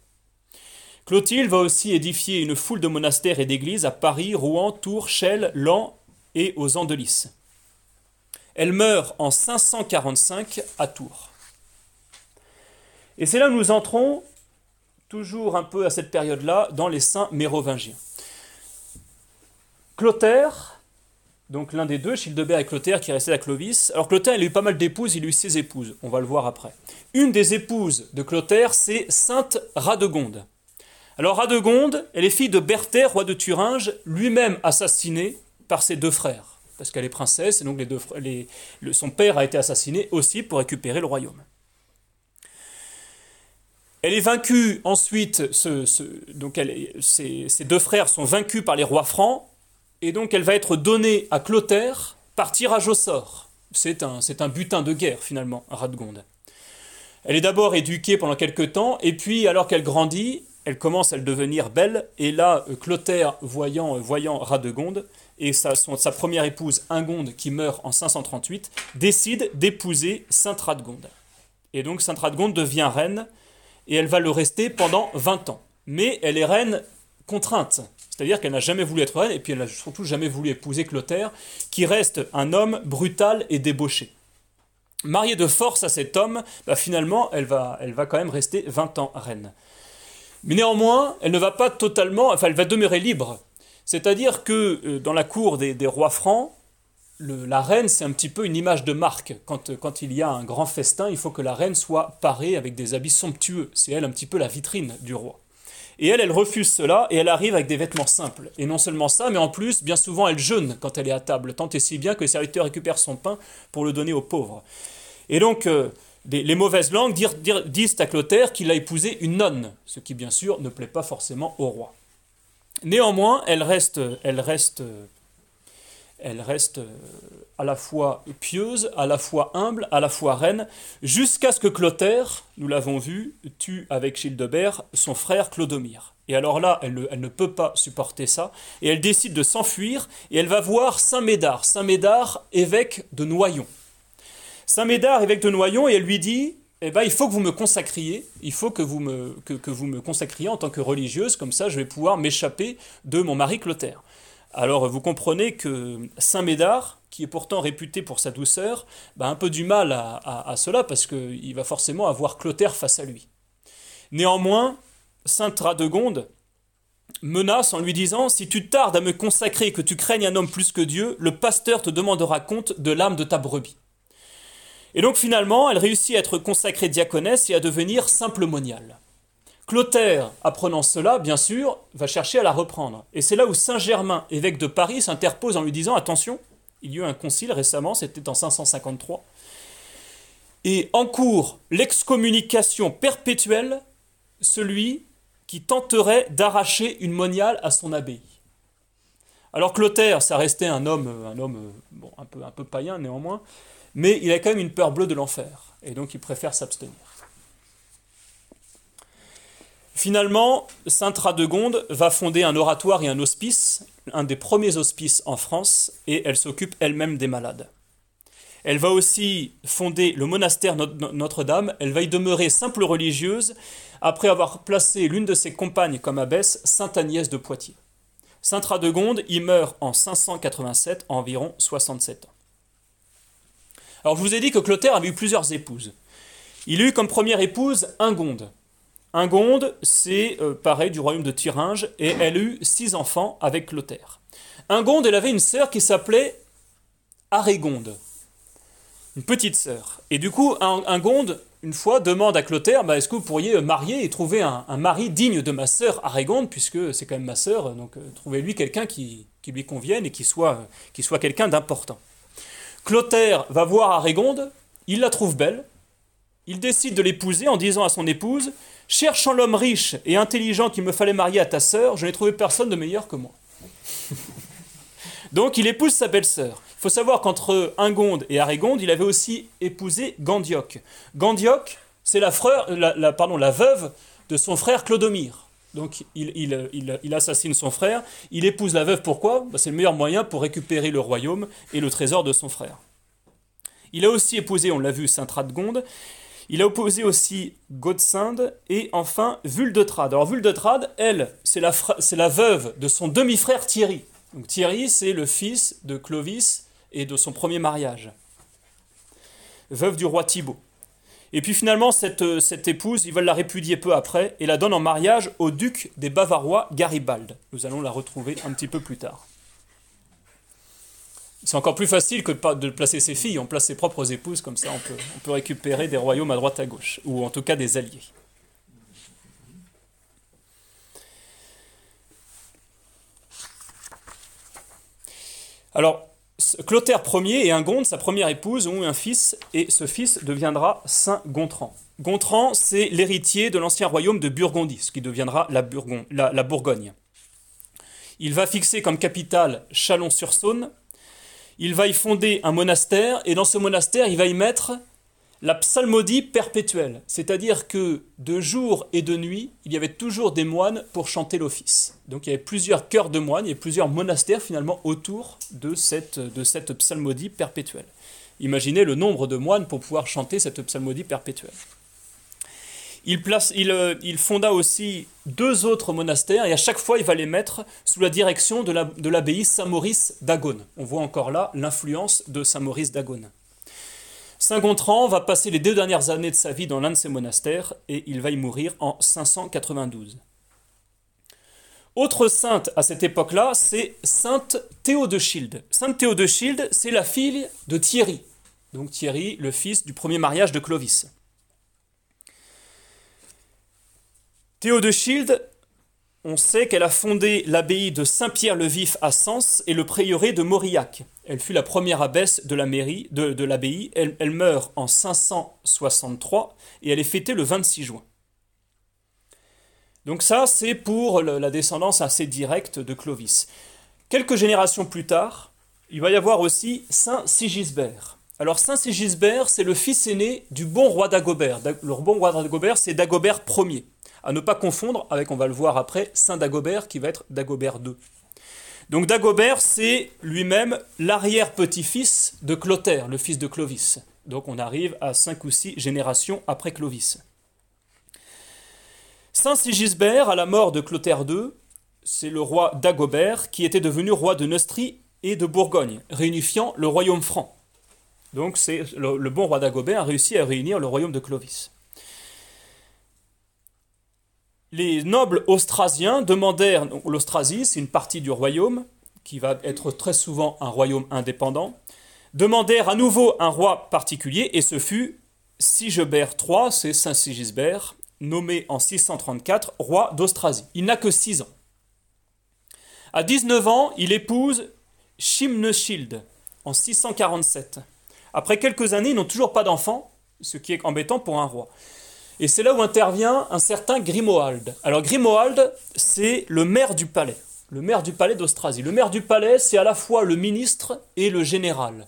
Clotilde va aussi édifier une foule de monastères et d'églises à Paris, Rouen, Tours, Chelles, Lens et aux Andelys. Elle meurt en 545 à Tours. Et c'est là où nous entrons, toujours un peu à cette période-là, dans les saints mérovingiens. Clotaire, donc l'un des deux, Childebert et Clotaire, qui restait à Clovis. Alors Clotaire, il a eu pas mal d'épouses, il a eu six épouses, on va le voir après. Une des épouses de Clotaire, c'est Sainte Radegonde. Alors Radegonde, elle est fille de Berthère, roi de Thuringe, lui-même assassiné par ses deux frères, parce qu'elle est princesse, et donc son père a été assassiné aussi pour récupérer le royaume. Elle est vaincue ensuite, donc ses, deux frères sont vaincus par les rois francs, et donc elle va être donnée à Clotaire par tirage au sort. C'est un, un butin de guerre finalement, Radegonde. Elle est d'abord éduquée pendant quelques temps, et puis alors qu'elle grandit, elle commence à devenir belle, et là, euh, Clotaire, voyant, euh, voyant Radegonde, et sa, sa première épouse, Ingonde, qui meurt en 538, décide d'épouser Sainte Radegonde. Et donc Sainte Radegonde devient reine, et elle va le rester pendant 20 ans. Mais elle est reine contrainte, c'est-à-dire qu'elle n'a jamais voulu être reine, et puis elle n'a surtout jamais voulu épouser Clotaire, qui reste un homme brutal et débauché. Mariée de force à cet homme, bah, finalement, elle va, elle va quand même rester 20 ans reine. Mais néanmoins, elle ne va pas totalement, enfin, elle va demeurer libre. C'est-à-dire que euh, dans la cour des, rois francs, la reine, c'est un petit peu une image de marque. Quand, quand, il y a un grand festin, il faut que la reine soit parée avec des habits somptueux. C'est elle un petit peu la vitrine du roi. Et elle, elle refuse cela et elle arrive avec des vêtements simples. Et non seulement ça, mais en plus, bien souvent, elle jeûne quand elle est à table, tant et si bien que les serviteurs récupèrent son pain pour le donner aux pauvres. Et donc, euh, les mauvaises langues disent à Clotaire qu'il a épousé une nonne, ce qui bien sûr ne plaît pas forcément au roi. Néanmoins, elle reste, elle reste, elle reste euh, à la fois pieuse, à la fois humble, à la fois reine, jusqu'à ce que Clotaire, nous l'avons vu, tue avec Childebert son frère Clodomir. Et alors là, elle elle ne, peut pas supporter ça, et elle décide de s'enfuir, et elle va voir Saint Médard, Saint Médard, évêque de Noyon. Saint Médard, évêque de Noyon, et elle lui dit eh ben, il faut que vous me consacriez, il faut que vous me, que, vous me consacriez en tant que religieuse, comme ça je vais pouvoir m'échapper de mon mari Clotaire. Alors vous comprenez que Saint Médard, qui est pourtant réputé pour sa douceur, bah, a un peu du mal à, à cela parce qu'il va forcément avoir Clotaire face à lui. Néanmoins, Sainte Radegonde menace en lui disant Si tu tardes à me consacrer et que tu craignes un homme plus que Dieu, le pasteur te demandera compte de l'âme de ta brebis. Et donc finalement, elle réussit à être consacrée diaconesse et à devenir simple moniale. Clotaire, apprenant cela, bien sûr, va chercher à la reprendre. Et c'est là où Saint Germain, évêque de Paris, s'interpose en lui disant Attention, il y a eu un concile récemment, c'était en 553. et encourt l'excommunication perpétuelle celui qui tenterait d'arracher une moniale à son abbaye. Alors Clotaire, ça restait un homme, un homme un peu païen néanmoins, mais il a quand même une peur bleue de l'enfer, et donc il préfère s'abstenir. Finalement, Sainte Radegonde va fonder un oratoire et un hospice, un des premiers hospices en France, et elle s'occupe elle-même des malades. Elle va aussi fonder le monastère Notre-Dame, elle va y demeurer simple religieuse, après avoir placé l'une de ses compagnes comme abbesse, Sainte Agnès de Poitiers. Sainte Radegonde y meurt en 587, environ 67 ans. Alors je vous ai dit que Clotaire avait eu plusieurs épouses. Il eut comme première épouse Ingonde. Ingonde, c'est euh, pareil du royaume de Thuringe, et elle eut six enfants avec Clotaire. Ingonde, elle avait une sœur qui s'appelait Arégonde, une petite sœur. Et du coup, Ingonde, une fois, demande à Clotaire bah, est-ce que vous pourriez marier et trouver un, mari digne de ma sœur Arégonde, puisque c'est quand même ma sœur, donc euh, trouvez-lui quelqu'un qui, lui convienne et qui soit, qui soit quelqu'un d'important. Clotaire va voir Arégonde, il la trouve belle, il décide de l'épouser en disant à son épouse Cherchant l'homme riche et intelligent qu'il me fallait marier à ta sœur, je n'ai trouvé personne de meilleur que moi. Donc il épouse sa belle-sœur. Il faut savoir qu'entre Ingonde et Arégonde, il avait aussi épousé Gandioc. Gandioc, c'est la, la, la veuve de son frère Clodomir. Donc il, assassine son frère, il épouse la veuve, pourquoi? Bah, C'est le meilleur moyen pour récupérer le royaume et le trésor de son frère. Il a aussi épousé, on l'a vu, Sainte Radegonde, il a opposé aussi Godsinde et enfin Vuldetrade. Alors Vuldetrade, elle, c'est la, la, veuve de son demi-frère Thierry. Donc Thierry, c'est le fils de Clovis et de son premier mariage. Veuve du roi Thibaut. Et puis finalement, cette, cette épouse, ils veulent la répudier peu après et la donnent en mariage au duc des Bavarois Garibald. Nous allons la retrouver un petit peu plus tard. C'est encore plus facile que de placer ses filles, on place ses propres épouses, comme ça on peut, on peut récupérer des royaumes à droite à gauche, ou en tout cas des alliés. Alors, Clotaire Ier et Ingonde, sa première épouse, ont eu un fils, et ce fils deviendra Saint Gontran. Gontran, c'est l'héritier de l'ancien royaume de Burgondie, ce qui deviendra la, la Bourgogne. Il va fixer comme capitale Chalon-sur-Saône, il va y fonder un monastère, et dans ce monastère, il va y mettre la psalmodie perpétuelle, c'est-à-dire que de jour et de nuit, il y avait toujours des moines pour chanter l'office. Donc il y avait plusieurs chœurs de moines, et plusieurs monastères finalement autour de cette, psalmodie perpétuelle. Imaginez le nombre de moines pour pouvoir chanter cette psalmodie perpétuelle. Euh, il, fonda aussi deux autres monastères et à chaque fois il va les mettre sous la direction de l'abbaye Saint-Maurice d'Agone. On voit encore là l'influence de Saint-Maurice d'Agone. Saint Gontran va passer les deux dernières années de sa vie dans l'un de ces monastères et il va y mourir en 592. Autre sainte à cette époque-là, c'est Sainte Théodechilde. Sainte Théodechilde, c'est la fille de Thierry. Donc Thierry, le fils du premier mariage de Clovis. Théodechilde, on sait qu'elle a fondé l'abbaye de Saint-Pierre-le-Vif à Sens et le prieuré de Mauriac. Elle fut la première abbesse de la mairie de, l'abbaye. Elle, elle, meurt en 563 et elle est fêtée le 26 juin. Donc ça, c'est pour la descendance assez directe de Clovis. Quelques générations plus tard, il va y avoir aussi Saint Sigisbert. Alors Saint Sigisbert, c'est le fils aîné du bon roi d'Agobert. Le bon roi d'Agobert, c'est Dagobert Ier. À ne pas confondre avec, on va le voir après, Saint Dagobert qui va être Dagobert II. Donc Dagobert, c'est lui-même l'arrière-petit-fils de Clotaire, le fils de Clovis. Donc on arrive à cinq ou six générations après Clovis. Saint Sigisbert, à la mort de Clotaire II, c'est le roi Dagobert qui était devenu roi de Neustrie et de Bourgogne, réunifiant le royaume franc. Donc c'est le, le bon roi Dagobert a réussi à réunir le royaume de Clovis les nobles austrasiens demandèrent, l'Austrasie c'est une partie du royaume, qui va être très souvent un royaume indépendant, demandèrent à nouveau un roi particulier, et ce fut Sigebert III, c'est Saint Sigisbert, nommé en 634 roi d'Austrasie. Il n'a que 6 ans. À 19 ans, il épouse Chimneschild en 647. Après quelques années, ils n'ont toujours pas d'enfants, ce qui est embêtant pour un roi. Et c'est là où intervient un certain Grimoald. Alors Grimoald, c'est le maire du palais, le maire du palais d'Austrasie. Le maire du palais, c'est à la fois le ministre et le général.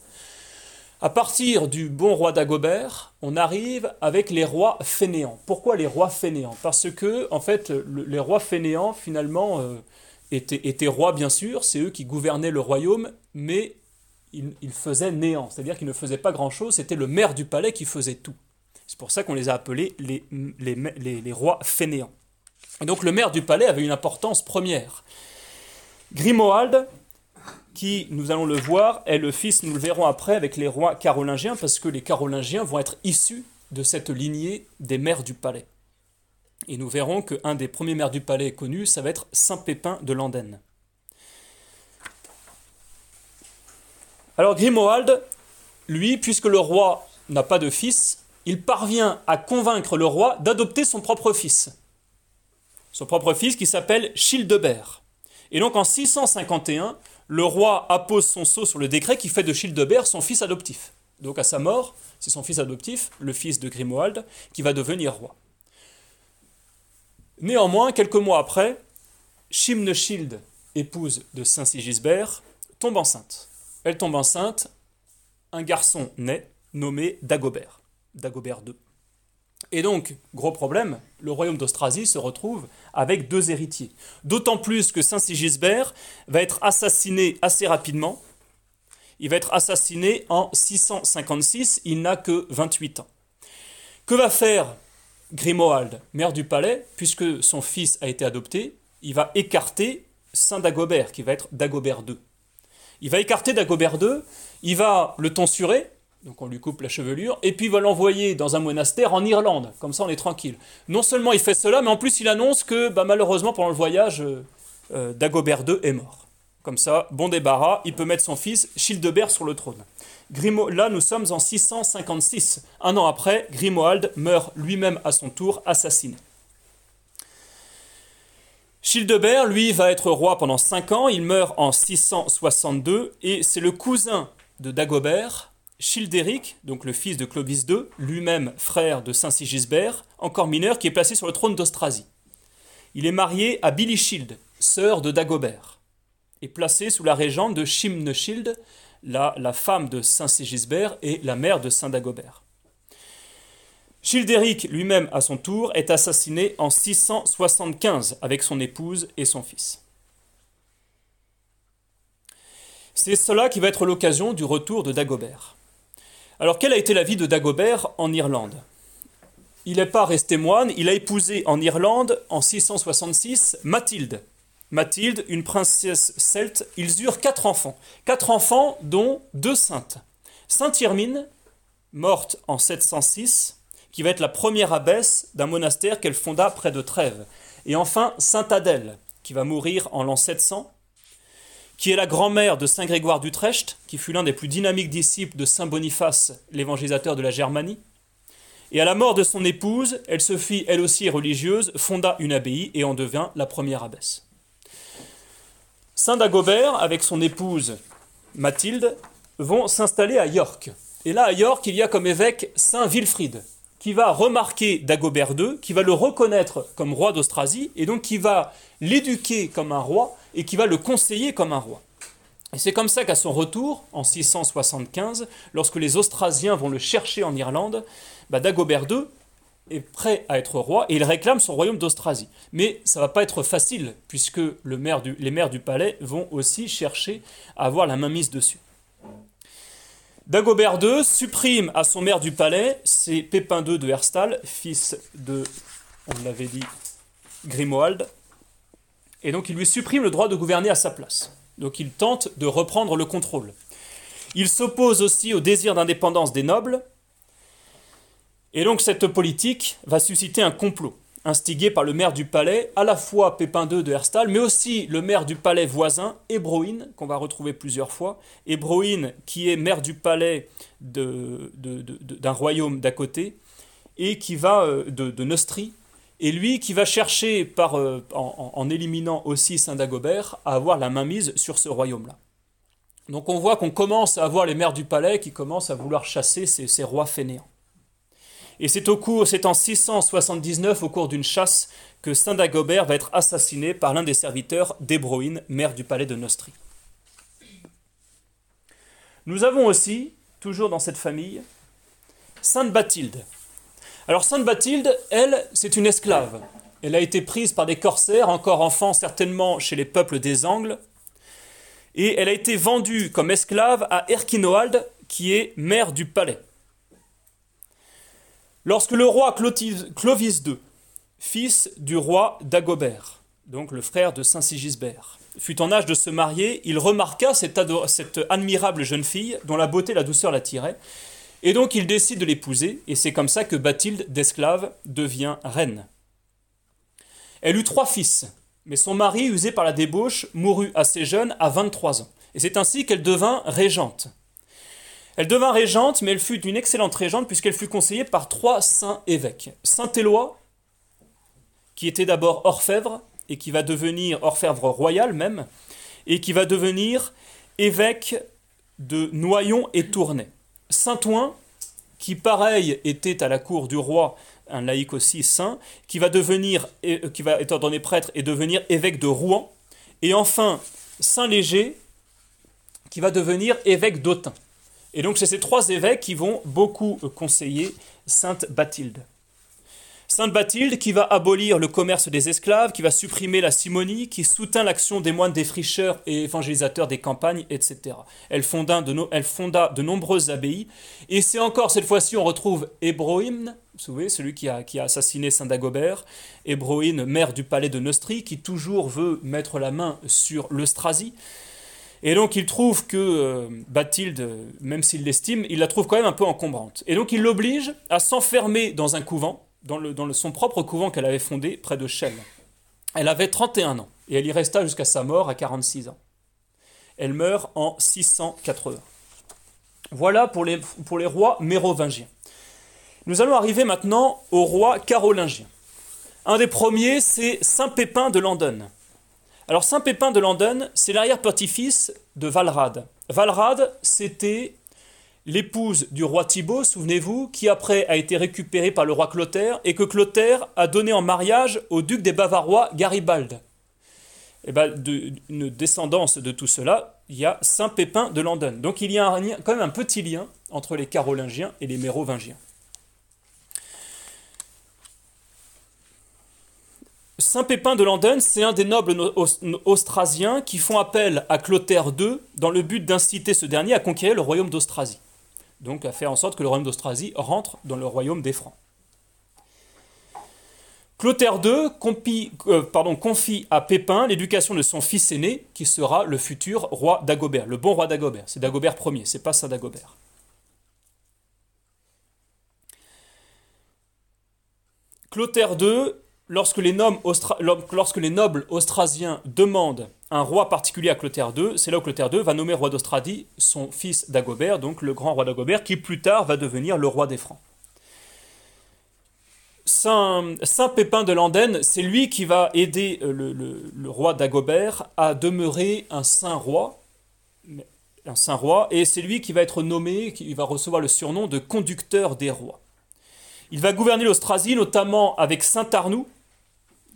À partir du bon roi d'Agobert, on arrive avec les rois fainéants. Pourquoi les rois fainéants? Parce que, en fait, les rois fainéants, finalement, euh, étaient, rois, bien sûr, c'est eux qui gouvernaient le royaume, mais ils, faisaient néant, c'est-à-dire qu'ils ne faisaient pas grand-chose, c'était le maire du palais qui faisait tout. C'est pour ça qu'on les a appelés les, rois fainéants. Et donc le maire du palais avait une importance première. Grimoald, qui, nous allons le voir, est le fils, nous le verrons après, avec les rois carolingiens, parce que les carolingiens vont être issus de cette lignée des maires du palais. Et nous verrons qu'un des premiers maires du palais connus, ça va être Saint Pépin de Landenne. Alors Grimoald, lui, puisque le roi n'a pas de fils, il parvient à convaincre le roi d'adopter son propre fils. Son propre fils qui s'appelle Childebert. Et donc en 651, le roi appose son sceau sur le décret qui fait de Childebert son fils adoptif. Donc à sa mort, c'est son fils adoptif, le fils de Grimoald, qui va devenir roi. Néanmoins, quelques mois après, Chimnechilde, épouse de Saint Sigisbert, tombe enceinte. Elle tombe enceinte, un garçon naît nommé Dagobert, Dagobert II. Et donc, gros problème, le royaume d'Austrasie se retrouve avec deux héritiers. D'autant plus que Saint Sigisbert va être assassiné assez rapidement. Il va être assassiné en 656, il n'a que 28 ans. Que va faire Grimoald, maire du palais, puisque son fils a été adopté? Il va écarter Saint Dagobert, qui va être Dagobert II. Il va écarter Dagobert II, il va le tonsurer, donc on lui coupe la chevelure, et puis va l'envoyer dans un monastère en Irlande, comme ça on est tranquille. Non seulement il fait cela, mais en plus il annonce que bah, malheureusement pendant le voyage, euh, euh, Dagobert II est mort. Comme ça, bon débarras, il peut mettre son fils Childebert sur le trône. Là nous sommes en 656. Un an après, Grimoald meurt lui-même à son tour assassiné. Childebert, lui, va être roi pendant 5 ans, il meurt en 662, et c'est le cousin de Dagobert, Childéric, donc le fils de Clovis II, lui-même frère de Saint Sigisbert, encore mineur, qui est placé sur le trône d'Austrasie. Il est marié à Bilichild, sœur de Dagobert, et placé sous la régente de Chimnechild, la, la femme de Saint Sigisbert et la mère de Saint Dagobert. Childéric lui-même, à son tour, est assassiné en 675 avec son épouse et son fils. C'est cela qui va être l'occasion du retour de Dagobert. Alors, quelle a été la vie de Dagobert en Irlande? Il n'est pas resté moine, il a épousé en Irlande, en 666, Mathilde. Mathilde, une princesse celte, ils eurent quatre enfants. Quatre enfants, dont deux saintes. Sainte Irmine, morte en 706, qui va être la première abbesse d'un monastère qu'elle fonda près de Trèves. Et enfin, Sainte Adèle, qui va mourir en l'an 700, qui est la grand-mère de Saint Grégoire d'Utrecht, qui fut l'un des plus dynamiques disciples de Saint Boniface, l'évangélisateur de la Germanie. Et à la mort de son épouse, elle se fit elle aussi religieuse, fonda une abbaye et en devint la première abbesse. Saint Dagobert, avec son épouse Mathilde, vont s'installer à York. Et là, à York, il y a comme évêque Saint Wilfrid, qui va remarquer Dagobert II, qui va le reconnaître comme roi d'Austrasie, et donc qui va l'éduquer comme un roi, et qui va le conseiller comme un roi. Et c'est comme ça qu'à son retour, en 675, lorsque les Austrasiens vont le chercher en Irlande, bah, Dagobert II est prêt à être roi et il réclame son royaume d'Austrasie. Mais ça va pas être facile, puisque les maires du palais vont aussi chercher à avoir la main mise dessus. Dagobert II supprime à son maire du palais, c'est Pépin II de Herstal, fils de, on l'avait dit, Grimoald, et donc il lui supprime le droit de gouverner à sa place. Donc il tente de reprendre le contrôle. Il s'oppose aussi au désir d'indépendance des nobles, et donc cette politique va susciter un complot, instigé par le maire du palais, à la fois Pépin II de Herstal, mais aussi le maire du palais voisin, Hébroïne, qu'on va retrouver plusieurs fois. Hébroïne, qui est maire du palais d'un royaume d'à côté, et qui va euh, de, Neustrie, et lui qui va chercher, euh, en, éliminant aussi Saint Dagobert, à avoir la mainmise sur ce royaume-là. Donc on voit qu'on commence à avoir les maires du palais qui commencent à vouloir chasser ces, rois fainéants. Et c'est c'est en 679, au cours d'une chasse, que Saint Dagobert va être assassiné par l'un des serviteurs d'Hébroïne, maire du palais de Nostri. Nous avons aussi, toujours dans cette famille, Sainte Bathilde. Alors Sainte Bathilde, elle, c'est une esclave. Elle a été prise par des corsaires, encore enfant certainement chez les peuples des Angles, et elle a été vendue comme esclave à Erchinoald, qui est maire du palais. Lorsque le roi Clovis II, fils du roi Dagobert, donc le frère de Saint Sigisbert, fut en âge de se marier, il remarqua cette, cette admirable jeune fille dont la beauté et la douceur l'attiraient, et donc il décide de l'épouser, et c'est comme ça que Bathilde d'esclave devient reine. Elle eut trois fils, mais son mari, usé par la débauche, mourut assez jeune, à 23 ans. Et c'est ainsi qu'elle devint régente. Elle devint régente, mais elle fut une excellente régente puisqu'elle fut conseillée par trois saints évêques. Saint Éloi, qui était d'abord orfèvre, et qui va devenir orfèvre royal même, et qui va devenir évêque de Noyon et Tournai. Saint Ouen, qui pareil était à la cour du roi un laïc aussi saint, qui va devenir, euh, qui va être ordonné prêtre et devenir évêque de Rouen, et enfin Saint Léger, qui va devenir évêque d'Autun. Et donc c'est ces trois évêques qui vont beaucoup conseiller Sainte Bathilde. Sainte Bathilde qui va abolir le commerce des esclaves, qui va supprimer la simonie, qui soutint l'action des moines défricheurs et évangélisateurs des campagnes, etc. Elle fonda de, nombreuses abbayes, et c'est encore cette fois-ci on retrouve Hébroïm, vous savez, celui qui a, assassiné Saint Dagobert, Hébroïne, maire du palais de Neustrie, qui toujours veut mettre la main sur l'Eustrasie. Et donc il trouve que euh, Bathilde, même s'il l'estime, il la trouve quand même un peu encombrante. Et donc il l'oblige à s'enfermer dans un couvent, dans, son propre couvent qu'elle avait fondé près de Chelles. Elle avait 31 ans et elle y resta jusqu'à sa mort à 46 ans. Elle meurt en 680. Voilà pour les, rois mérovingiens. Nous allons arriver maintenant aux rois carolingiens. Un des premiers, c'est Saint Pépin de Landen. Alors Saint Pépin de Landen, c'est l'arrière-petit-fils de Valrad. Valrad, c'était l'épouse du roi Thibaut, souvenez-vous, qui après a été récupérée par le roi Clotaire et que Clotaire a donné en mariage au duc des Bavarois Garibalde. Et eh bien, une descendance de tout cela, il y a Saint Pépin de Landen. Donc il y a quand même un petit lien entre les Carolingiens et les Mérovingiens. Saint Pépin de Landen, c'est un des nobles austrasiens qui font appel à Clotaire II dans le but d'inciter ce dernier à conquérir le royaume d'Austrasie donc à faire en sorte que le royaume d'Austrasie rentre dans le royaume des Francs. Clotaire II confie, euh, confie à Pépin l'éducation de son fils aîné, qui sera le futur roi d'Agobert, le bon roi d'Agobert. C'est Dagobert Ier, c'est pas Saint Dagobert. Clotaire II lorsque les, nobles austrasiens demandent un roi particulier à Clotaire II, c'est là où Clotaire II va nommer roi d'Austrasie son fils Dagobert, donc le grand roi d'Agobert, qui plus tard va devenir le roi des Francs. Saint, Pépin de Landen, c'est lui qui va aider euh, le, roi d'Agobert à demeurer un saint roi, un saint roi, et c'est lui qui va être nommé, qui va recevoir le surnom de conducteur des rois. Il va gouverner l'Austrasie, notamment avec Saint Arnoux,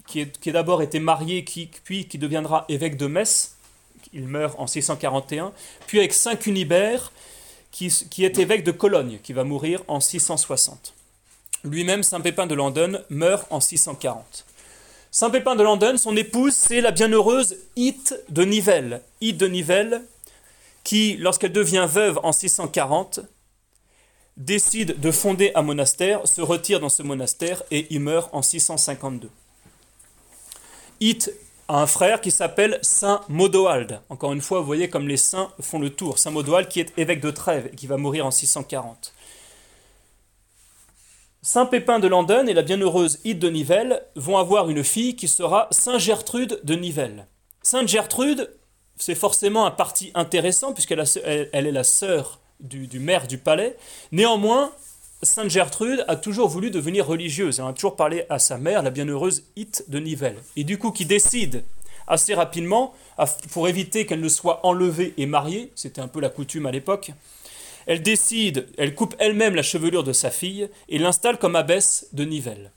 qui, est, d'abord été marié, puis qui deviendra évêque de Metz, il meurt en 641, puis avec Saint Cunibert, qui, qui, est évêque de Cologne, qui va mourir en 660. Lui-même, Saint Pépin de Landen, meurt en 640. Saint Pépin de Landen, son épouse, c'est la bienheureuse Hite de Nivelles. Hite de Nivelles, qui, lorsqu'elle devient veuve en 640, décide de fonder un monastère, se retire dans ce monastère et y meurt en 652. Hit a un frère qui s'appelle Saint Modoald. Encore une fois, vous voyez comme les saints font le tour. Saint Modoald qui est évêque de Trèves et qui va mourir en 640. Saint Pépin de Landen et la bienheureuse Hite de Nivelles vont avoir une fille qui sera Saint Gertrude de Nivelles. Sainte Gertrude, c'est forcément un parti intéressant puisqu'elle est la sœur du maire du palais. Néanmoins, Sainte Gertrude a toujours voulu devenir religieuse. Elle a toujours parlé à sa mère, la bienheureuse Hite de Nivelles. Et du coup, qui décide assez rapidement, pour éviter qu'elle ne soit enlevée et mariée, c'était un peu la coutume à l'époque, Elle décide, elle coupe elle-même la chevelure de sa fille et l'installe comme abbesse de Nivelles.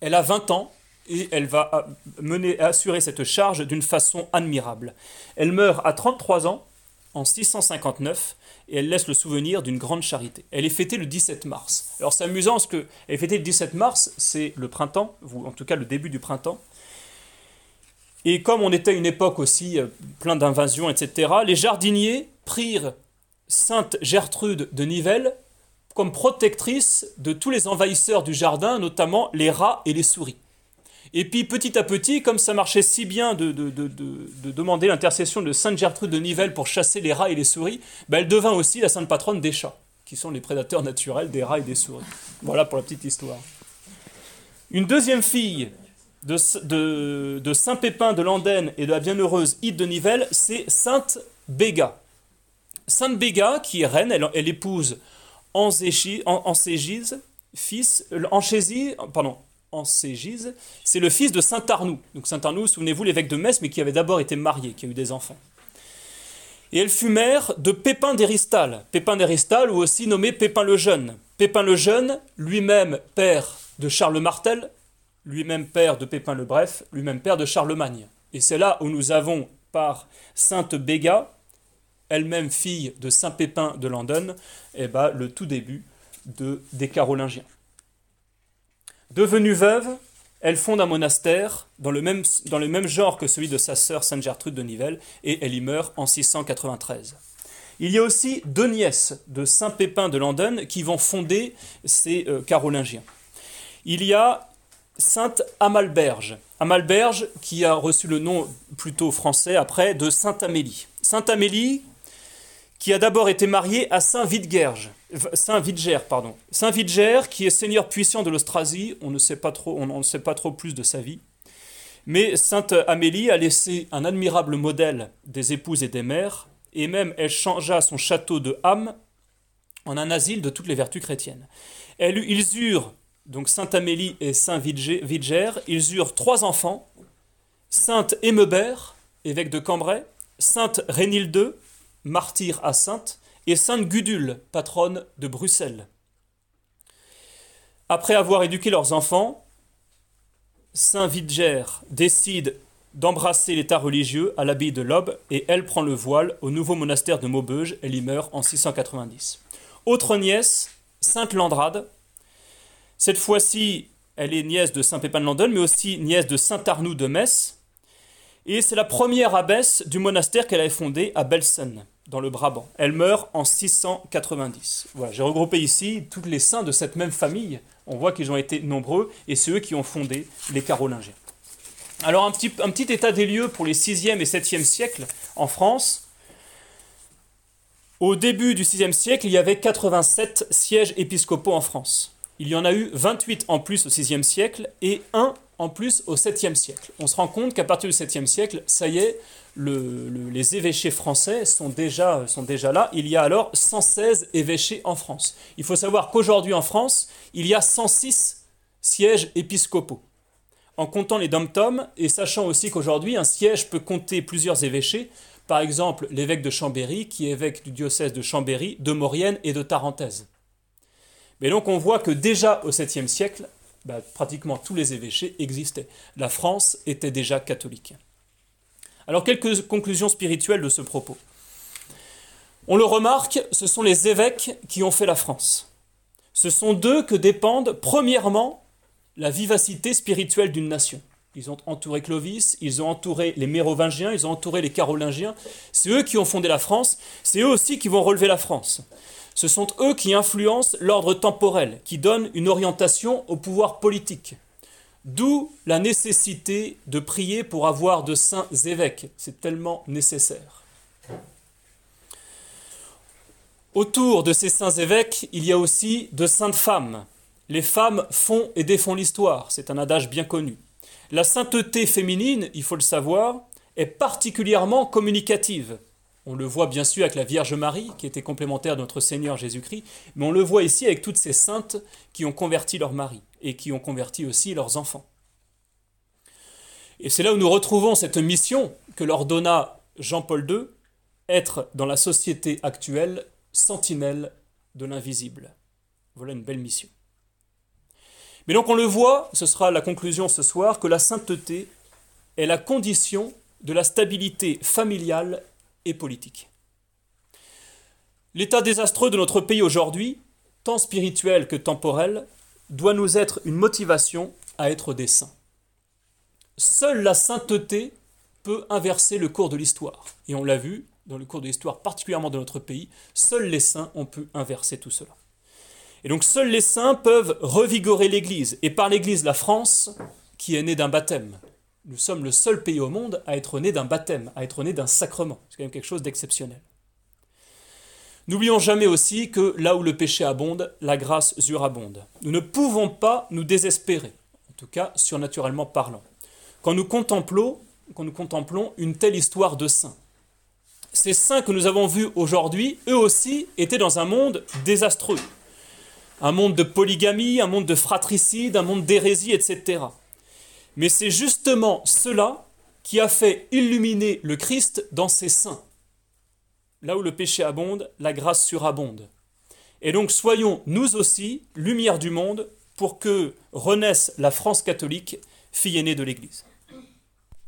Elle a 20 ans et elle va mener, assurer cette charge d'une façon admirable. Elle meurt à 33 ans en 659 et elle laisse le souvenir d'une grande charité. Elle est fêtée le 17 mars. Alors c'est amusant parce qu'elle est fêtée le 17 mars, c'est le printemps, ou en tout cas le début du printemps. Et comme on était à une époque aussi euh, plein d'invasions, etc., les jardiniers prirent Sainte Gertrude de Nivelles comme protectrice de tous les envahisseurs du jardin, notamment les rats et les souris. Et puis petit à petit, comme ça marchait si bien de, demander l'intercession de Sainte Gertrude de Nivelles pour chasser les rats et les souris, ben, elle devint aussi la sainte patronne des chats, qui sont les prédateurs naturels des rats et des souris. Voilà pour la petite histoire. Une deuxième fille de, Saint Pépin de Landenne et de la bienheureuse Ide de Nivelles, c'est Sainte Béga. Sainte Béga, qui est reine, elle, épouse Ancégise, fils, Anchésie, pardon, Ancégise, c'est le fils de Saint Arnoux. Donc Saint Arnoux, souvenez-vous, l'évêque de Metz, mais qui avait d'abord été marié, qui a eu des enfants. Et elle fut mère de Pépin d'Héristal. Pépin d'Héristal, ou aussi nommé Pépin le Jeune. Pépin le Jeune, lui-même père de Charles Martel, lui-même père de Pépin le Bref, lui-même père de Charlemagne. Et c'est là où nous avons, par Sainte Béga, elle-même fille de Saint Pépin de Landen, eh ben, le tout début de, des Carolingiens. Devenue veuve, elle fonde un monastère dans le même, genre que celui de sa sœur Sainte Gertrude de Nivelles, et elle y meurt en 693. Il y a aussi deux nièces de Saint Pépin de Landen qui vont fonder ces euh, Carolingiens. Il y a Sainte Amalberge. Amalberge qui a reçu le nom plutôt français après de Sainte Amélie. Sainte Amélie qui a d'abord été mariée à Saint Vidgerge, Saint Vidger, pardon. Saint Vidger, qui est seigneur puissant de l'Austrasie, on ne sait pas trop, on ne sait pas trop plus de sa vie. Mais Sainte Amélie a laissé un admirable modèle des épouses et des mères, et même elle changea son château de Ham en un asile de toutes les vertus chrétiennes. Elle, ils eurent, donc Sainte Amélie et Saint Vidger, ils eurent trois enfants, Sainte Émebert, évêque de Cambrai, Sainte Rénilde, martyr à Sainte, et Sainte Gudule, patronne de Bruxelles. Après avoir éduqué leurs enfants, Saint Vidger décide d'embrasser l'état religieux à l'abbaye de Lobe et elle prend le voile au nouveau monastère de Maubeuge. Elle y meurt en 690. Autre nièce, Sainte Landrade. Cette fois-ci, elle est nièce de Saint Pépin de Landon, mais aussi nièce de Saint Arnoux de Metz. Et c'est la première abbesse du monastère qu'elle avait fondé à Belsen dans le Brabant. Elle meurt en 690. Voilà, j'ai regroupé ici tous les saints de cette même famille. On voit qu'ils ont été nombreux et c'est eux qui ont fondé les Carolingiens. Alors un petit, un petit état des lieux pour les 6e et 7e siècles en France. Au début du 6e siècle, il y avait 87 sièges épiscopaux en France. Il y en a eu 28 en plus au 6e siècle et un en plus au 7e siècle. On se rend compte qu'à partir du 7e siècle, ça y est, les évêchés français sont déjà, sont déjà là. Il y a alors 116 évêchés en France. Il faut savoir qu'aujourd'hui en France, il y a 106 sièges épiscopaux. En comptant les dom-toms et sachant aussi qu'aujourd'hui, un siège peut compter plusieurs évêchés, par exemple l'évêque de Chambéry, qui est évêque du diocèse de Chambéry, de Maurienne et de Tarentaise. Mais donc on voit que déjà au 7e siècle, bah, pratiquement tous les évêchés existaient. La France était déjà catholique. Alors quelques conclusions spirituelles de ce propos. On le remarque, ce sont les évêques qui ont fait la France. Ce sont d'eux que dépendent premièrement la vivacité spirituelle d'une nation. Ils ont entouré Clovis, ils ont entouré les Mérovingiens, ils ont entouré les Carolingiens. C'est eux qui ont fondé la France, c'est eux aussi qui vont relever la France. Ce sont eux qui influencent l'ordre temporel, qui donnent une orientation au pouvoir politique. D'où la nécessité de prier pour avoir de saints évêques. C'est tellement nécessaire. Autour de ces saints évêques, il y a aussi de saintes femmes. Les femmes font et défont l'histoire, c'est un adage bien connu. La sainteté féminine, il faut le savoir, est particulièrement communicative. On le voit bien sûr avec la Vierge Marie, qui était complémentaire de notre Seigneur Jésus-Christ, mais on le voit ici avec toutes ces saintes qui ont converti leur mari et qui ont converti aussi leurs enfants. Et c'est là où nous retrouvons cette mission que leur donna Jean-Paul II, être dans la société actuelle sentinelles de l'invisible. Voilà une belle mission. Mais donc on le voit, ce sera la conclusion ce soir, que la sainteté est la condition de la stabilité familiale et politique. L'état désastreux de notre pays aujourd'hui, tant spirituel que temporel, doit nous être une motivation à être des saints. Seule la sainteté peut inverser le cours de l'histoire. Et on l'a vu dans le cours de l'histoire, particulièrement de notre pays, seuls les saints ont pu inverser tout cela. Et donc seuls les saints peuvent revigorer l'Église, et par l'Église la France, qui est née d'un baptême. Nous sommes le seul pays au monde à être né d'un baptême, à être né d'un sacrement. C'est quand même quelque chose d'exceptionnel. N'oublions jamais aussi que là où le péché abonde, la grâce surabonde. Nous ne pouvons pas nous désespérer, en tout cas surnaturellement parlant. Quand nous contemplons, quand nous contemplons une telle histoire de saints, ces saints que nous avons vus aujourd'hui, eux aussi, étaient dans un monde désastreux. Un monde de polygamie, un monde de fratricide, un monde d'hérésie, etc. Mais c'est justement cela qui a fait illuminer le Christ dans ses saints. Là où le péché abonde, la grâce surabonde. Et donc soyons nous aussi lumière du monde pour que renaisse la France catholique, fille aînée de l'Église.